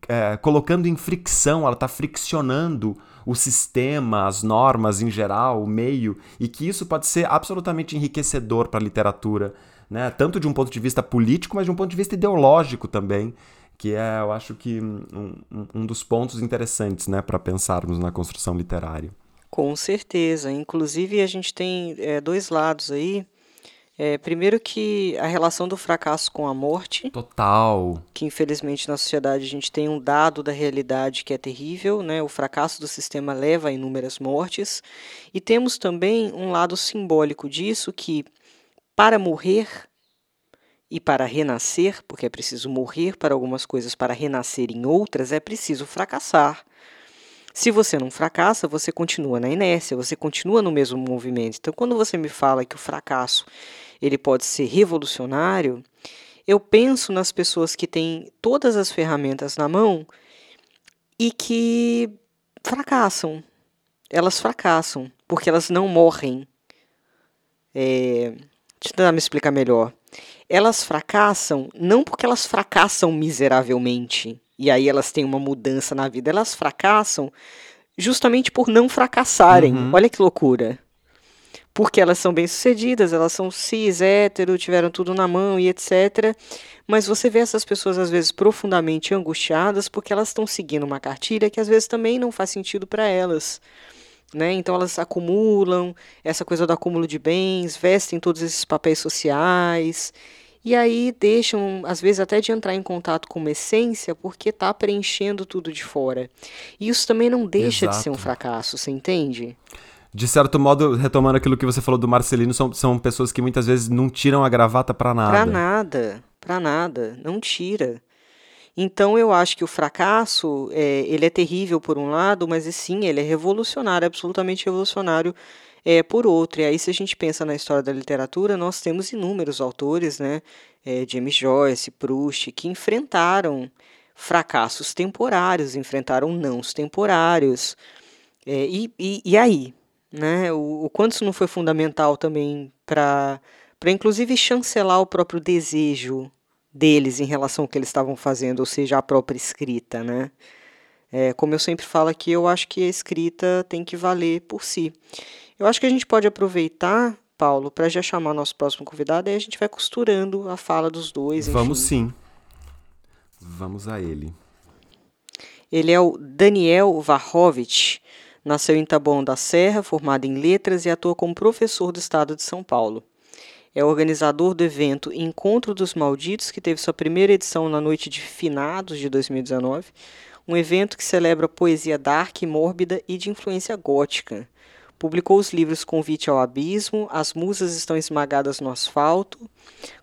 é, colocando em fricção, ela está friccionando o sistema, as normas em geral, o meio, e que isso pode ser absolutamente enriquecedor para a literatura, né? tanto de um ponto de vista político, mas de um ponto de vista ideológico também que é, eu acho que um, um dos pontos interessantes, né, para pensarmos na construção literária. Com certeza. Inclusive, a gente tem é, dois lados aí. É, primeiro que a relação do fracasso com a morte. Total. Que infelizmente na sociedade a gente tem um dado da realidade que é terrível, né? O fracasso do sistema leva a inúmeras mortes. E temos também um lado simbólico disso que para morrer e para renascer, porque é preciso morrer para algumas coisas para renascer em outras, é preciso fracassar. Se você não fracassa, você continua na inércia, você continua no mesmo movimento. Então, quando você me fala que o fracasso ele pode ser revolucionário, eu penso nas pessoas que têm todas as ferramentas na mão e que fracassam. Elas fracassam porque elas não morrem. É... Deixa eu tentar me explicar melhor elas fracassam não porque elas fracassam miseravelmente e aí elas têm uma mudança na vida, elas fracassam justamente por não fracassarem. Uhum. Olha que loucura. Porque elas são bem-sucedidas, elas são cis, hétero, tiveram tudo na mão e etc. Mas você vê essas pessoas às vezes profundamente angustiadas porque elas estão seguindo uma cartilha que às vezes também não faz sentido para elas. Né? Então elas acumulam essa coisa do acúmulo de bens, vestem todos esses papéis sociais e aí deixam, às vezes, até de entrar em contato com uma essência porque está preenchendo tudo de fora. E isso também não deixa Exato. de ser um fracasso, você entende? De certo modo, retomando aquilo que você falou do Marcelino, são, são pessoas que muitas vezes não tiram a gravata para nada. Para nada, para nada, não tira. Então eu acho que o fracasso, é, ele é terrível por um lado, mas sim, ele é revolucionário, absolutamente revolucionário é, por outro. E aí, se a gente pensa na história da literatura, nós temos inúmeros autores, né? É, James Joyce, Proust, que enfrentaram fracassos temporários, enfrentaram nãos temporários. É, e, e, e, aí? Né? O, o quanto isso não foi fundamental também para, inclusive, chancelar o próprio desejo deles em relação ao que eles estavam fazendo, ou seja, a própria escrita, né? É, como eu sempre falo aqui, eu acho que a escrita tem que valer por si. Eu acho que a gente pode aproveitar, Paulo, para já chamar nosso próximo convidado e a gente vai costurando a fala dos dois. Enfim. Vamos sim. Vamos a ele. Ele é o Daniel Varrovich. Nasceu em Taboão da Serra, formado em letras e atua como professor do estado de São Paulo. É organizador do evento Encontro dos Malditos, que teve sua primeira edição na noite de finados de 2019, um evento que celebra poesia dark, mórbida e de influência gótica. Publicou os livros Convite ao Abismo, As Musas Estão Esmagadas no Asfalto,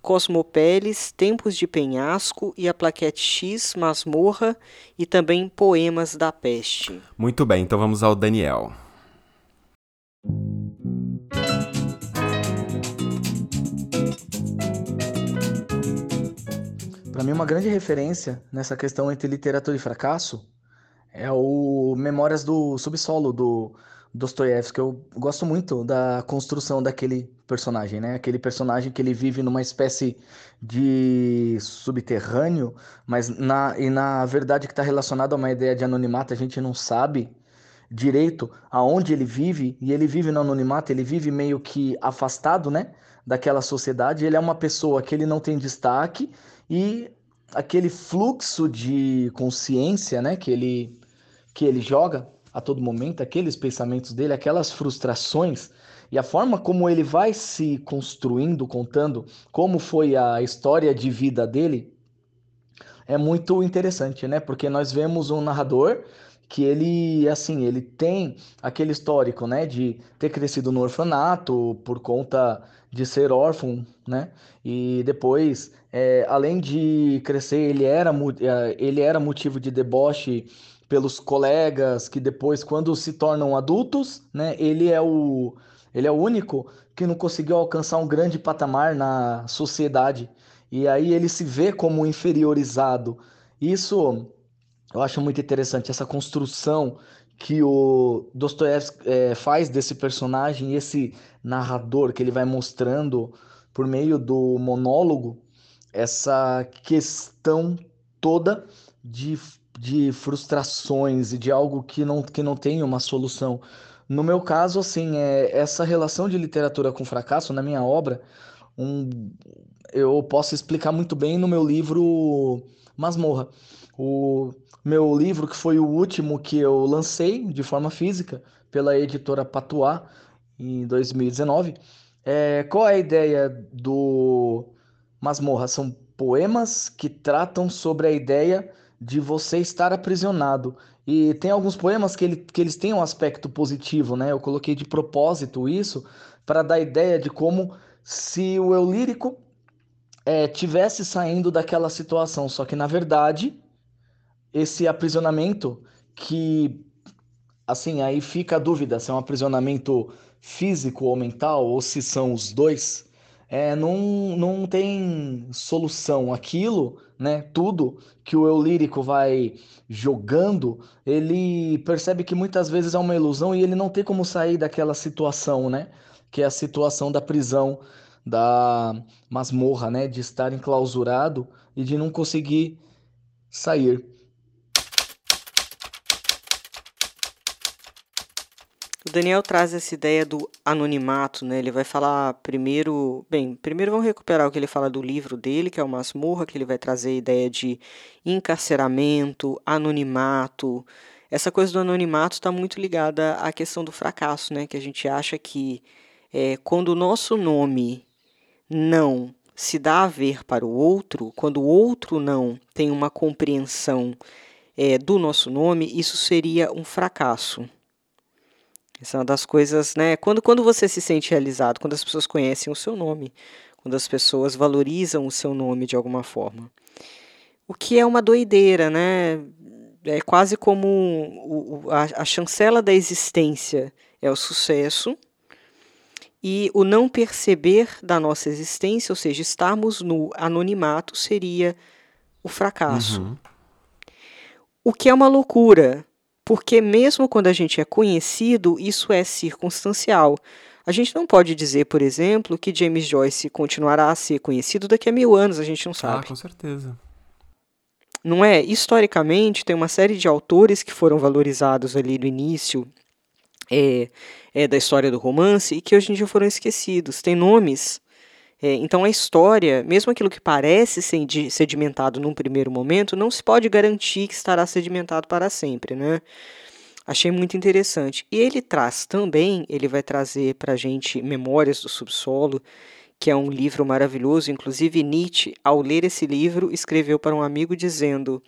Cosmopeles, Tempos de Penhasco e a Plaquete X, Masmorra e também Poemas da Peste. Muito bem, então vamos ao Daniel. Para mim, uma grande referência nessa questão entre literatura e fracasso é o Memórias do Subsolo, do Dostoiévski. Eu gosto muito da construção daquele personagem, né? Aquele personagem que ele vive numa espécie de subterrâneo, mas na, e na verdade que está relacionado a uma ideia de anonimato, a gente não sabe direito aonde ele vive, e ele vive no anonimato, ele vive meio que afastado, né? Daquela sociedade. Ele é uma pessoa que ele não tem destaque e aquele fluxo de consciência, né? Que ele, que ele joga a todo momento, aqueles pensamentos dele, aquelas frustrações e a forma como ele vai se construindo, contando como foi a história de vida dele, é muito interessante, né? Porque nós vemos um narrador que ele, assim, ele tem aquele histórico, né, de ter crescido no orfanato por conta de ser órfão, né? E depois, é, além de crescer, ele era, é, ele era motivo de deboche pelos colegas que depois, quando se tornam adultos, né, ele é o ele é o único que não conseguiu alcançar um grande patamar na sociedade e aí ele se vê como inferiorizado. Isso eu acho muito interessante essa construção que o Dostoiévski é, faz desse personagem, esse narrador que ele vai mostrando por meio do monólogo essa questão toda de de frustrações e de algo que não, que não tem uma solução. No meu caso, assim, é, essa relação de literatura com fracasso, na minha obra, um, eu posso explicar muito bem no meu livro Masmorra. O meu livro, que foi o último que eu lancei de forma física pela editora Patuá em 2019. É, qual é a ideia do Masmorra? São poemas que tratam sobre a ideia de você estar aprisionado. E tem alguns poemas que, ele, que eles têm um aspecto positivo, né? Eu coloquei de propósito isso para dar ideia de como se o eu lírico é, tivesse saindo daquela situação, só que na verdade esse aprisionamento que assim aí fica a dúvida se é um aprisionamento físico ou mental ou se são os dois, é, não, não tem solução. Aquilo né, tudo que o eu lírico vai jogando, ele percebe que muitas vezes é uma ilusão e ele não tem como sair daquela situação, né? Que é a situação da prisão, da masmorra, né? De estar enclausurado e de não conseguir sair. O Daniel traz essa ideia do anonimato, né? Ele vai falar primeiro, bem, primeiro vamos recuperar o que ele fala do livro dele, que é o Masmorra, que ele vai trazer a ideia de encarceramento, anonimato. Essa coisa do anonimato está muito ligada à questão do fracasso, né? Que a gente acha que é, quando o nosso nome não se dá a ver para o outro, quando o outro não tem uma compreensão é, do nosso nome, isso seria um fracasso. Essa é uma das coisas, né? Quando, quando você se sente realizado, quando as pessoas conhecem o seu nome, quando as pessoas valorizam o seu nome de alguma forma. O que é uma doideira, né? É quase como o, a, a chancela da existência é o sucesso e o não perceber da nossa existência, ou seja, estarmos no anonimato, seria o fracasso. Uhum. O que é uma loucura, porque mesmo quando a gente é conhecido, isso é circunstancial. A gente não pode dizer, por exemplo, que James Joyce continuará a ser conhecido daqui a mil anos, a gente não sabe. Ah, com certeza. Não é? Historicamente, tem uma série de autores que foram valorizados ali no início é, é, da história do romance e que hoje em dia foram esquecidos. Tem nomes é, então a história, mesmo aquilo que parece sedimentado num primeiro momento, não se pode garantir que estará sedimentado para sempre, né? Achei muito interessante. E ele traz também, ele vai trazer para a gente Memórias do Subsolo, que é um livro maravilhoso. Inclusive, Nietzsche, ao ler esse livro, escreveu para um amigo dizendo: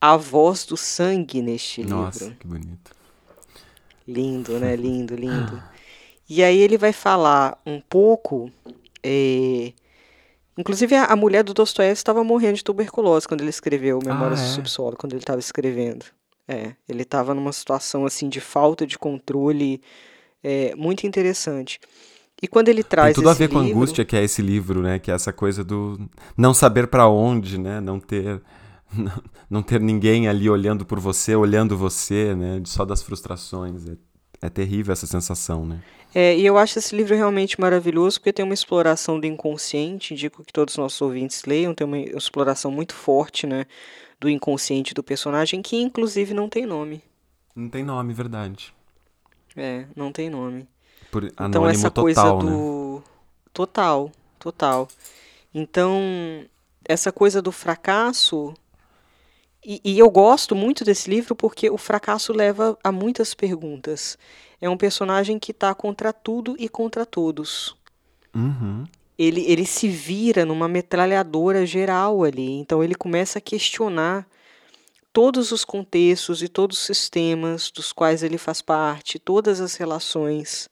A voz do sangue neste Nossa, livro. Nossa, que bonito. Lindo, né? Lindo, lindo. E aí ele vai falar um pouco é... Inclusive, a, mulher do Dostoiévski estava morrendo de tuberculose quando ele escreveu Memórias ah, é? do Subsolo, quando ele estava escrevendo. É, ele estava numa situação assim de falta de controle é, muito interessante. E quando ele traz Tem tudo a ver livro... com a angústia que é esse livro, né? Que é essa coisa do não saber para onde, né? Não ter <laughs> não ter ninguém ali olhando por você, olhando você, né? Só das frustrações. É, é terrível essa sensação, né? É, e eu acho esse livro realmente maravilhoso porque tem uma exploração do inconsciente, indico que todos os nossos ouvintes leiam, tem uma exploração muito forte, né, do inconsciente do personagem, que inclusive não tem nome. Não tem nome, verdade. É, não tem nome. Por então essa total, coisa do né? total, total. Então, essa coisa do fracasso e, e eu gosto muito desse livro porque o fracasso leva a muitas perguntas é um personagem que está contra tudo e contra todos. Uhum. Ele, ele se vira numa metralhadora geral ali. Então ele começa a questionar todos os contextos e todos os sistemas dos quais ele faz parte, todas as relações.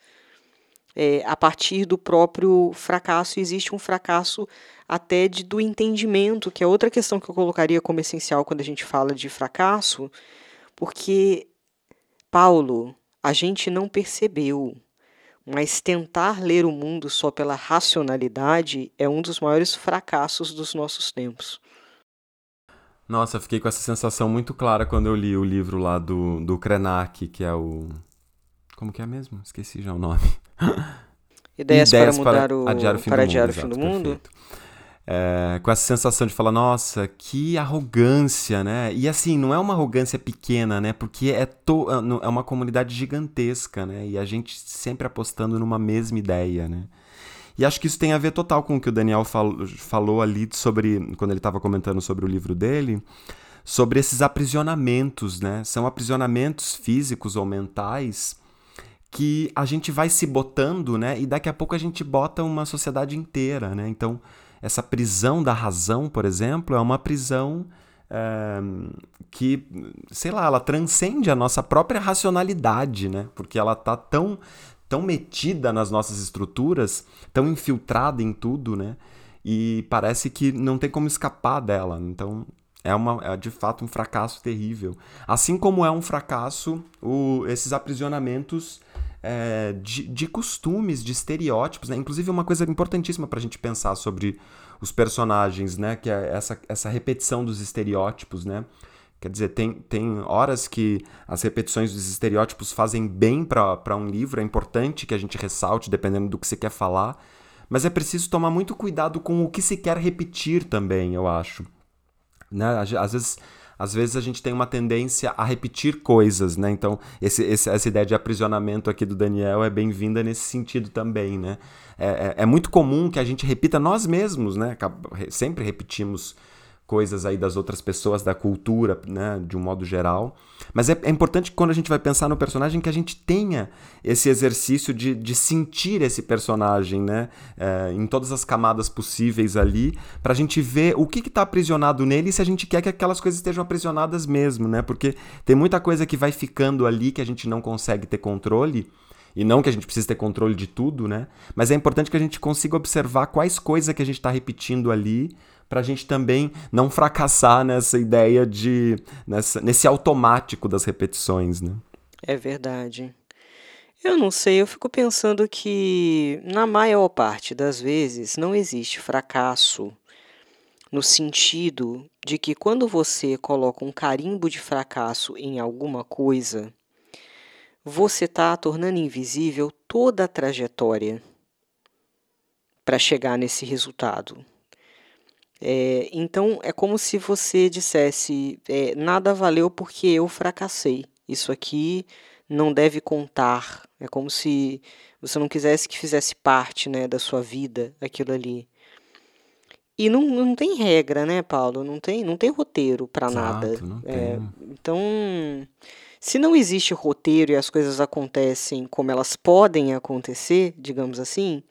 É, a partir do próprio fracasso, existe um fracasso até de, do entendimento, que é outra questão que eu colocaria como essencial quando a gente fala de fracasso, porque Paulo, a gente não percebeu. Mas tentar ler o mundo só pela racionalidade é um dos maiores fracassos dos nossos tempos. Nossa, fiquei com essa sensação muito clara quando eu li o livro lá do, do Krenak, que é o. Como que é mesmo? Esqueci já o nome. Ideias, Ideias para mudar para o Diário Fim para do Mundo. Fim do mundo. Perfeito é, com essa sensação de falar, nossa, que arrogância, né? E assim, não é uma arrogância pequena, né? Porque é, to, é, é uma comunidade gigantesca, né? E a gente sempre apostando numa mesma ideia, né? E acho que isso tem a ver total com o que o Daniel fal, falou ali sobre, quando ele estava comentando sobre o livro dele, sobre esses aprisionamentos, né? São aprisionamentos físicos ou mentais que a gente vai se botando, né? E daqui a pouco a gente bota uma sociedade inteira, né? Então, essa prisão da razão, por exemplo, é uma prisão é, que, sei lá, ela transcende a nossa própria racionalidade, né? Porque ela tá tão, tão metida nas nossas estruturas, tão infiltrada em tudo, né? E parece que não tem como escapar dela. Então, é, uma, é de fato um fracasso terrível. Assim como é um fracasso o, esses aprisionamentos é, de, de, costumes, de estereótipos, né? Inclusive uma coisa importantíssima para a gente pensar sobre os personagens, né? Que é essa, essa repetição dos estereótipos, né? Quer dizer, tem, tem horas que as repetições dos estereótipos fazem bem para um livro, é importante que a gente ressalte, dependendo do que você quer falar, mas é preciso tomar muito cuidado com o que se quer repetir também, eu acho. Né? Às vezes às vezes a gente tem uma tendência a repetir coisas, né? Então, esse, esse, essa ideia de aprisionamento aqui do Daniel é bem-vinda nesse sentido também, né? É, é, é, muito comum que a gente repita nós mesmos, né? Sempre repetimos coisas aí das outras pessoas, da cultura, né, de um modo geral. Mas é, é importante quando a gente vai pensar no personagem que a gente tenha esse exercício de, de sentir esse personagem, né, é, em todas as camadas possíveis ali, para a gente ver o que está aprisionado nele e se a gente quer que aquelas coisas estejam aprisionadas mesmo, né, porque tem muita coisa que vai ficando ali que a gente não consegue ter controle. E não que a gente precise ter controle de tudo, né? Mas é importante que a gente consiga observar quais coisas que a gente está repetindo ali para a gente também não fracassar nessa ideia de. Nessa, nesse automático das repetições, né? É verdade. Eu não sei, eu fico pensando que, na maior parte das vezes, não existe fracasso no sentido de que quando você coloca um carimbo de fracasso em alguma coisa, você está tornando invisível toda a trajetória para chegar nesse resultado. É, então é como se você dissesse: é, nada valeu porque eu fracassei. Isso aqui não deve contar. É como se você não quisesse que fizesse parte né, da sua vida aquilo ali. E não, não tem regra, né, Paulo? Não tem, não tem roteiro para nada. É, então, se não existe roteiro e as coisas acontecem como elas podem acontecer, digamos assim,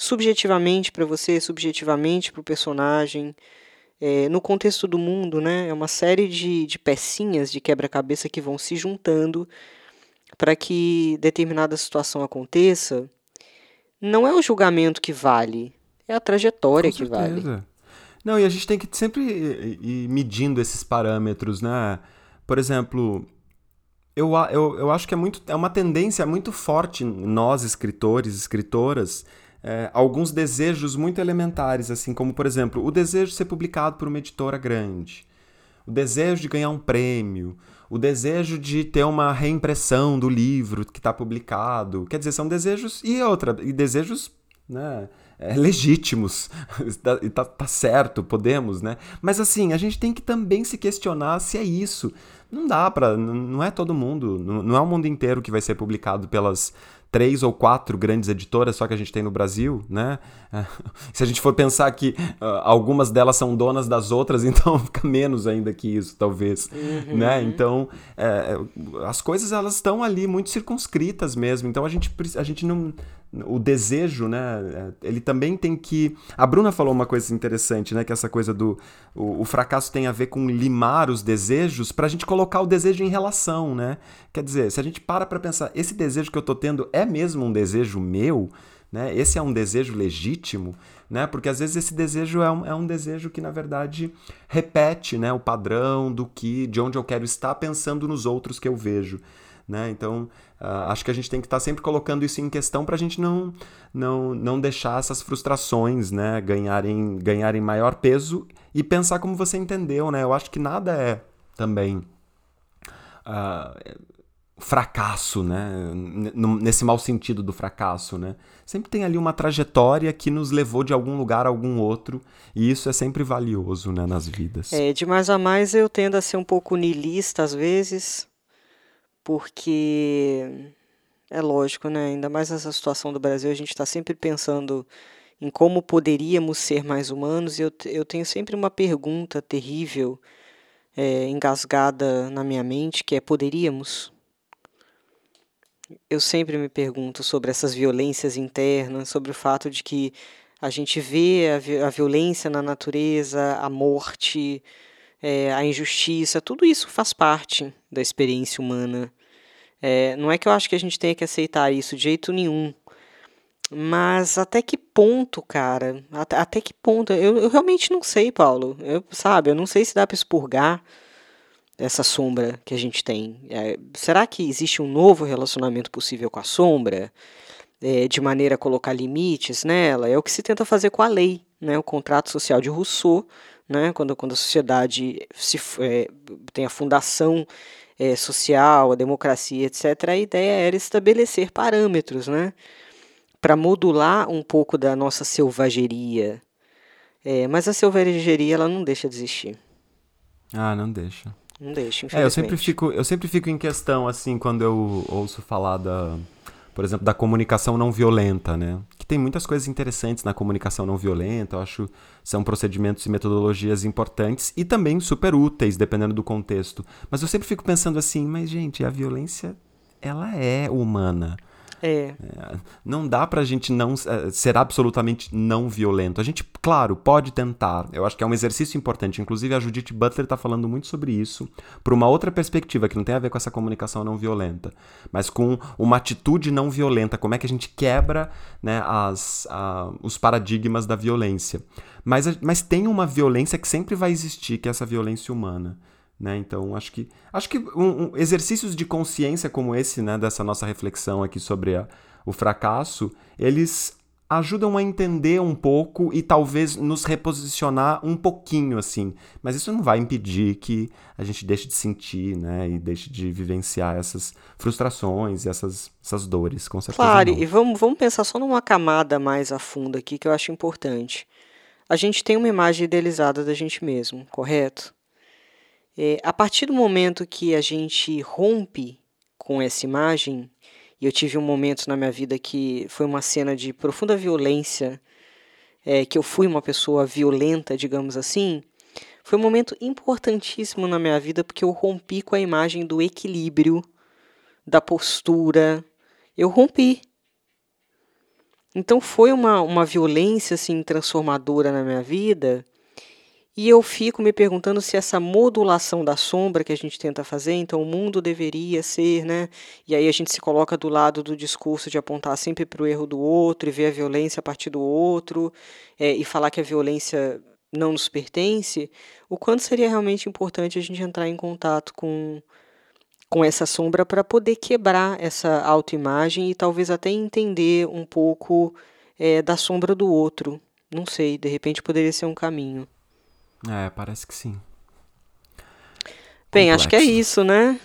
subjetivamente para você, subjetivamente para o personagem, é, no contexto do mundo, né? É uma série de, de pecinhas de quebra-cabeça que vão se juntando para que determinada situação aconteça. Não é o julgamento que vale, é a trajetória que vale. Não, e a gente tem que sempre ir medindo esses parâmetros, né? Por exemplo, eu, eu, eu acho que é, muito, é uma tendência muito forte nós, escritores, escritoras, é, alguns desejos muito elementares, assim como, por exemplo, o desejo de ser publicado por uma editora grande, o desejo de ganhar um prêmio, o desejo de ter uma reimpressão do livro que está publicado. Quer dizer, são desejos e outra, e desejos né, é, legítimos. <laughs> tá, tá, tá certo, podemos, né? Mas assim, a gente tem que também se questionar se é isso. Não dá para, não é todo mundo, não é o mundo inteiro que vai ser publicado pelas três ou quatro grandes editoras só que a gente tem no Brasil, né? <laughs> Se a gente for pensar que uh, algumas delas são donas das outras, <laughs> então fica menos ainda que isso, talvez, uhum. né? Então, é, as coisas elas estão ali muito circunscritas mesmo. Então a gente, a gente não o desejo, né? Ele também tem que. A Bruna falou uma coisa interessante, né? Que essa coisa do. O, o fracasso tem a ver com limar os desejos para a gente colocar o desejo em relação, né? Quer dizer, se a gente para para pensar, esse desejo que eu tô tendo é mesmo um desejo meu? Né? Esse é um desejo legítimo? Né? Porque às vezes esse desejo é um, é um desejo que, na verdade, repete né? o padrão do que, de onde eu quero estar pensando nos outros que eu vejo. Né? Então, uh, acho que a gente tem que estar tá sempre colocando isso em questão para a gente não, não, não deixar essas frustrações né? ganharem, ganharem maior peso e pensar como você entendeu. Né? Eu acho que nada é também uh, fracasso, né? nesse mau sentido do fracasso. Né? Sempre tem ali uma trajetória que nos levou de algum lugar a algum outro e isso é sempre valioso né? nas vidas. É, de mais a mais eu tendo a ser um pouco niilista às vezes porque é lógico, né? Ainda mais nessa situação do Brasil, a gente está sempre pensando em como poderíamos ser mais humanos, e eu, eu tenho sempre uma pergunta terrível, é, engasgada na minha mente, que é: poderíamos? Eu sempre me pergunto sobre essas violências internas, sobre o fato de que a gente vê a, vi a violência na natureza, a morte, é, a injustiça, tudo isso faz parte da experiência humana. É, não é que eu acho que a gente tenha que aceitar isso de jeito nenhum. Mas até que ponto, cara? Até, até que ponto? Eu, eu realmente não sei, Paulo. Eu, sabe, eu não sei se dá para expurgar essa sombra que a gente tem. É, será que existe um novo relacionamento possível com a sombra? É, de maneira a colocar limites nela? É o que se tenta fazer com a lei, né? o contrato social de Rousseau, né? quando, quando a sociedade se, é, tem a fundação é, social, a democracia, etc., a ideia era estabelecer parâmetros, né? Para modular um pouco da nossa selvageria. É, mas a selvageria ela não deixa de existir. Ah, não deixa. Não deixa, infelizmente. É, eu sempre fico, eu sempre fico em questão assim quando eu ouço falar da, por exemplo, da comunicação não violenta, né? Que tem muitas coisas interessantes na comunicação não violenta, eu acho são procedimentos e metodologias importantes e também super úteis, dependendo do contexto. Mas eu sempre fico pensando assim, mas gente, a violência, ela é humana. É. é. Não dá pra gente não é, ser absolutamente não violento. A gente, claro, pode tentar. Eu acho que é um exercício importante. Inclusive, a Judith Butler está falando muito sobre isso, por uma outra perspectiva, que não tem a ver com essa comunicação não violenta, mas com uma atitude não violenta. Como é que a gente quebra né, as, a, os paradigmas da violência. Mas, mas tem uma violência que sempre vai existir, que é essa violência humana. Né? Então, acho que, acho que um, um, exercícios de consciência como esse, né, dessa nossa reflexão aqui sobre a, o fracasso, eles ajudam a entender um pouco e talvez nos reposicionar um pouquinho, assim. Mas isso não vai impedir que a gente deixe de sentir, né, e deixe de vivenciar essas frustrações e essas, essas dores, com certeza. Claro, não. e vamos, vamos pensar só numa camada mais a fundo aqui que eu acho importante. A gente tem uma imagem idealizada da gente mesmo, correto? É, a partir do momento que a gente rompe com essa imagem, e eu tive um momento na minha vida que foi uma cena de profunda violência, é, que eu fui uma pessoa violenta, digamos assim, foi um momento importantíssimo na minha vida porque eu rompi com a imagem do equilíbrio, da postura. Eu rompi. Então foi uma, uma violência assim transformadora na minha vida e eu fico me perguntando se essa modulação da sombra que a gente tenta fazer, então o mundo deveria ser, né? E aí a gente se coloca do lado do discurso de apontar sempre para o erro do outro e ver a violência a partir do outro é, e falar que a violência não nos pertence, o quanto seria realmente importante a gente entrar em contato com, com essa sombra para poder quebrar essa autoimagem e talvez até entender um pouco é, da sombra do outro. Não sei, de repente poderia ser um caminho. É, parece que sim. Bem, Complexo. acho que é isso, né?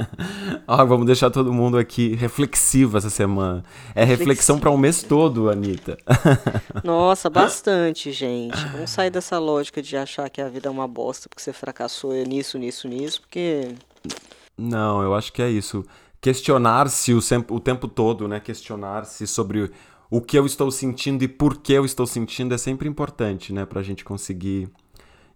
<laughs> ah, vamos deixar todo mundo aqui reflexivo essa semana. É reflexão para um mês todo, Anitta. <laughs> Nossa, bastante, gente. Vamos sair dessa lógica de achar que a vida é uma bosta porque você fracassou nisso, nisso, nisso, porque. Não, eu acho que é isso. Questionar-se o, o tempo todo, né? Questionar-se sobre o que eu estou sentindo e por que eu estou sentindo é sempre importante, né? Pra gente conseguir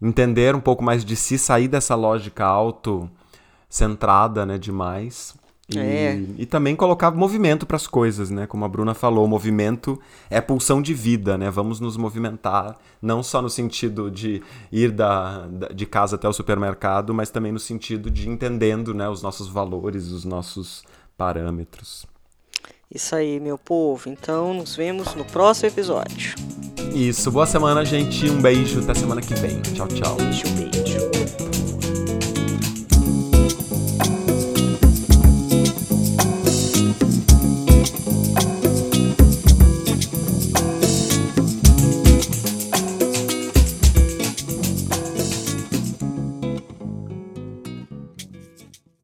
entender um pouco mais de si, sair dessa lógica auto-centrada, né, demais. E, é. e também colocar movimento para as coisas, né? Como a Bruna falou, movimento é pulsão de vida, né? Vamos nos movimentar, não só no sentido de ir da, da, de casa até o supermercado, mas também no sentido de entendendo né, os nossos valores, os nossos parâmetros. Isso aí, meu povo. Então, nos vemos no próximo episódio. Isso. Boa semana, gente. Um beijo. Até semana que vem. Tchau, tchau. Beijo, beijo.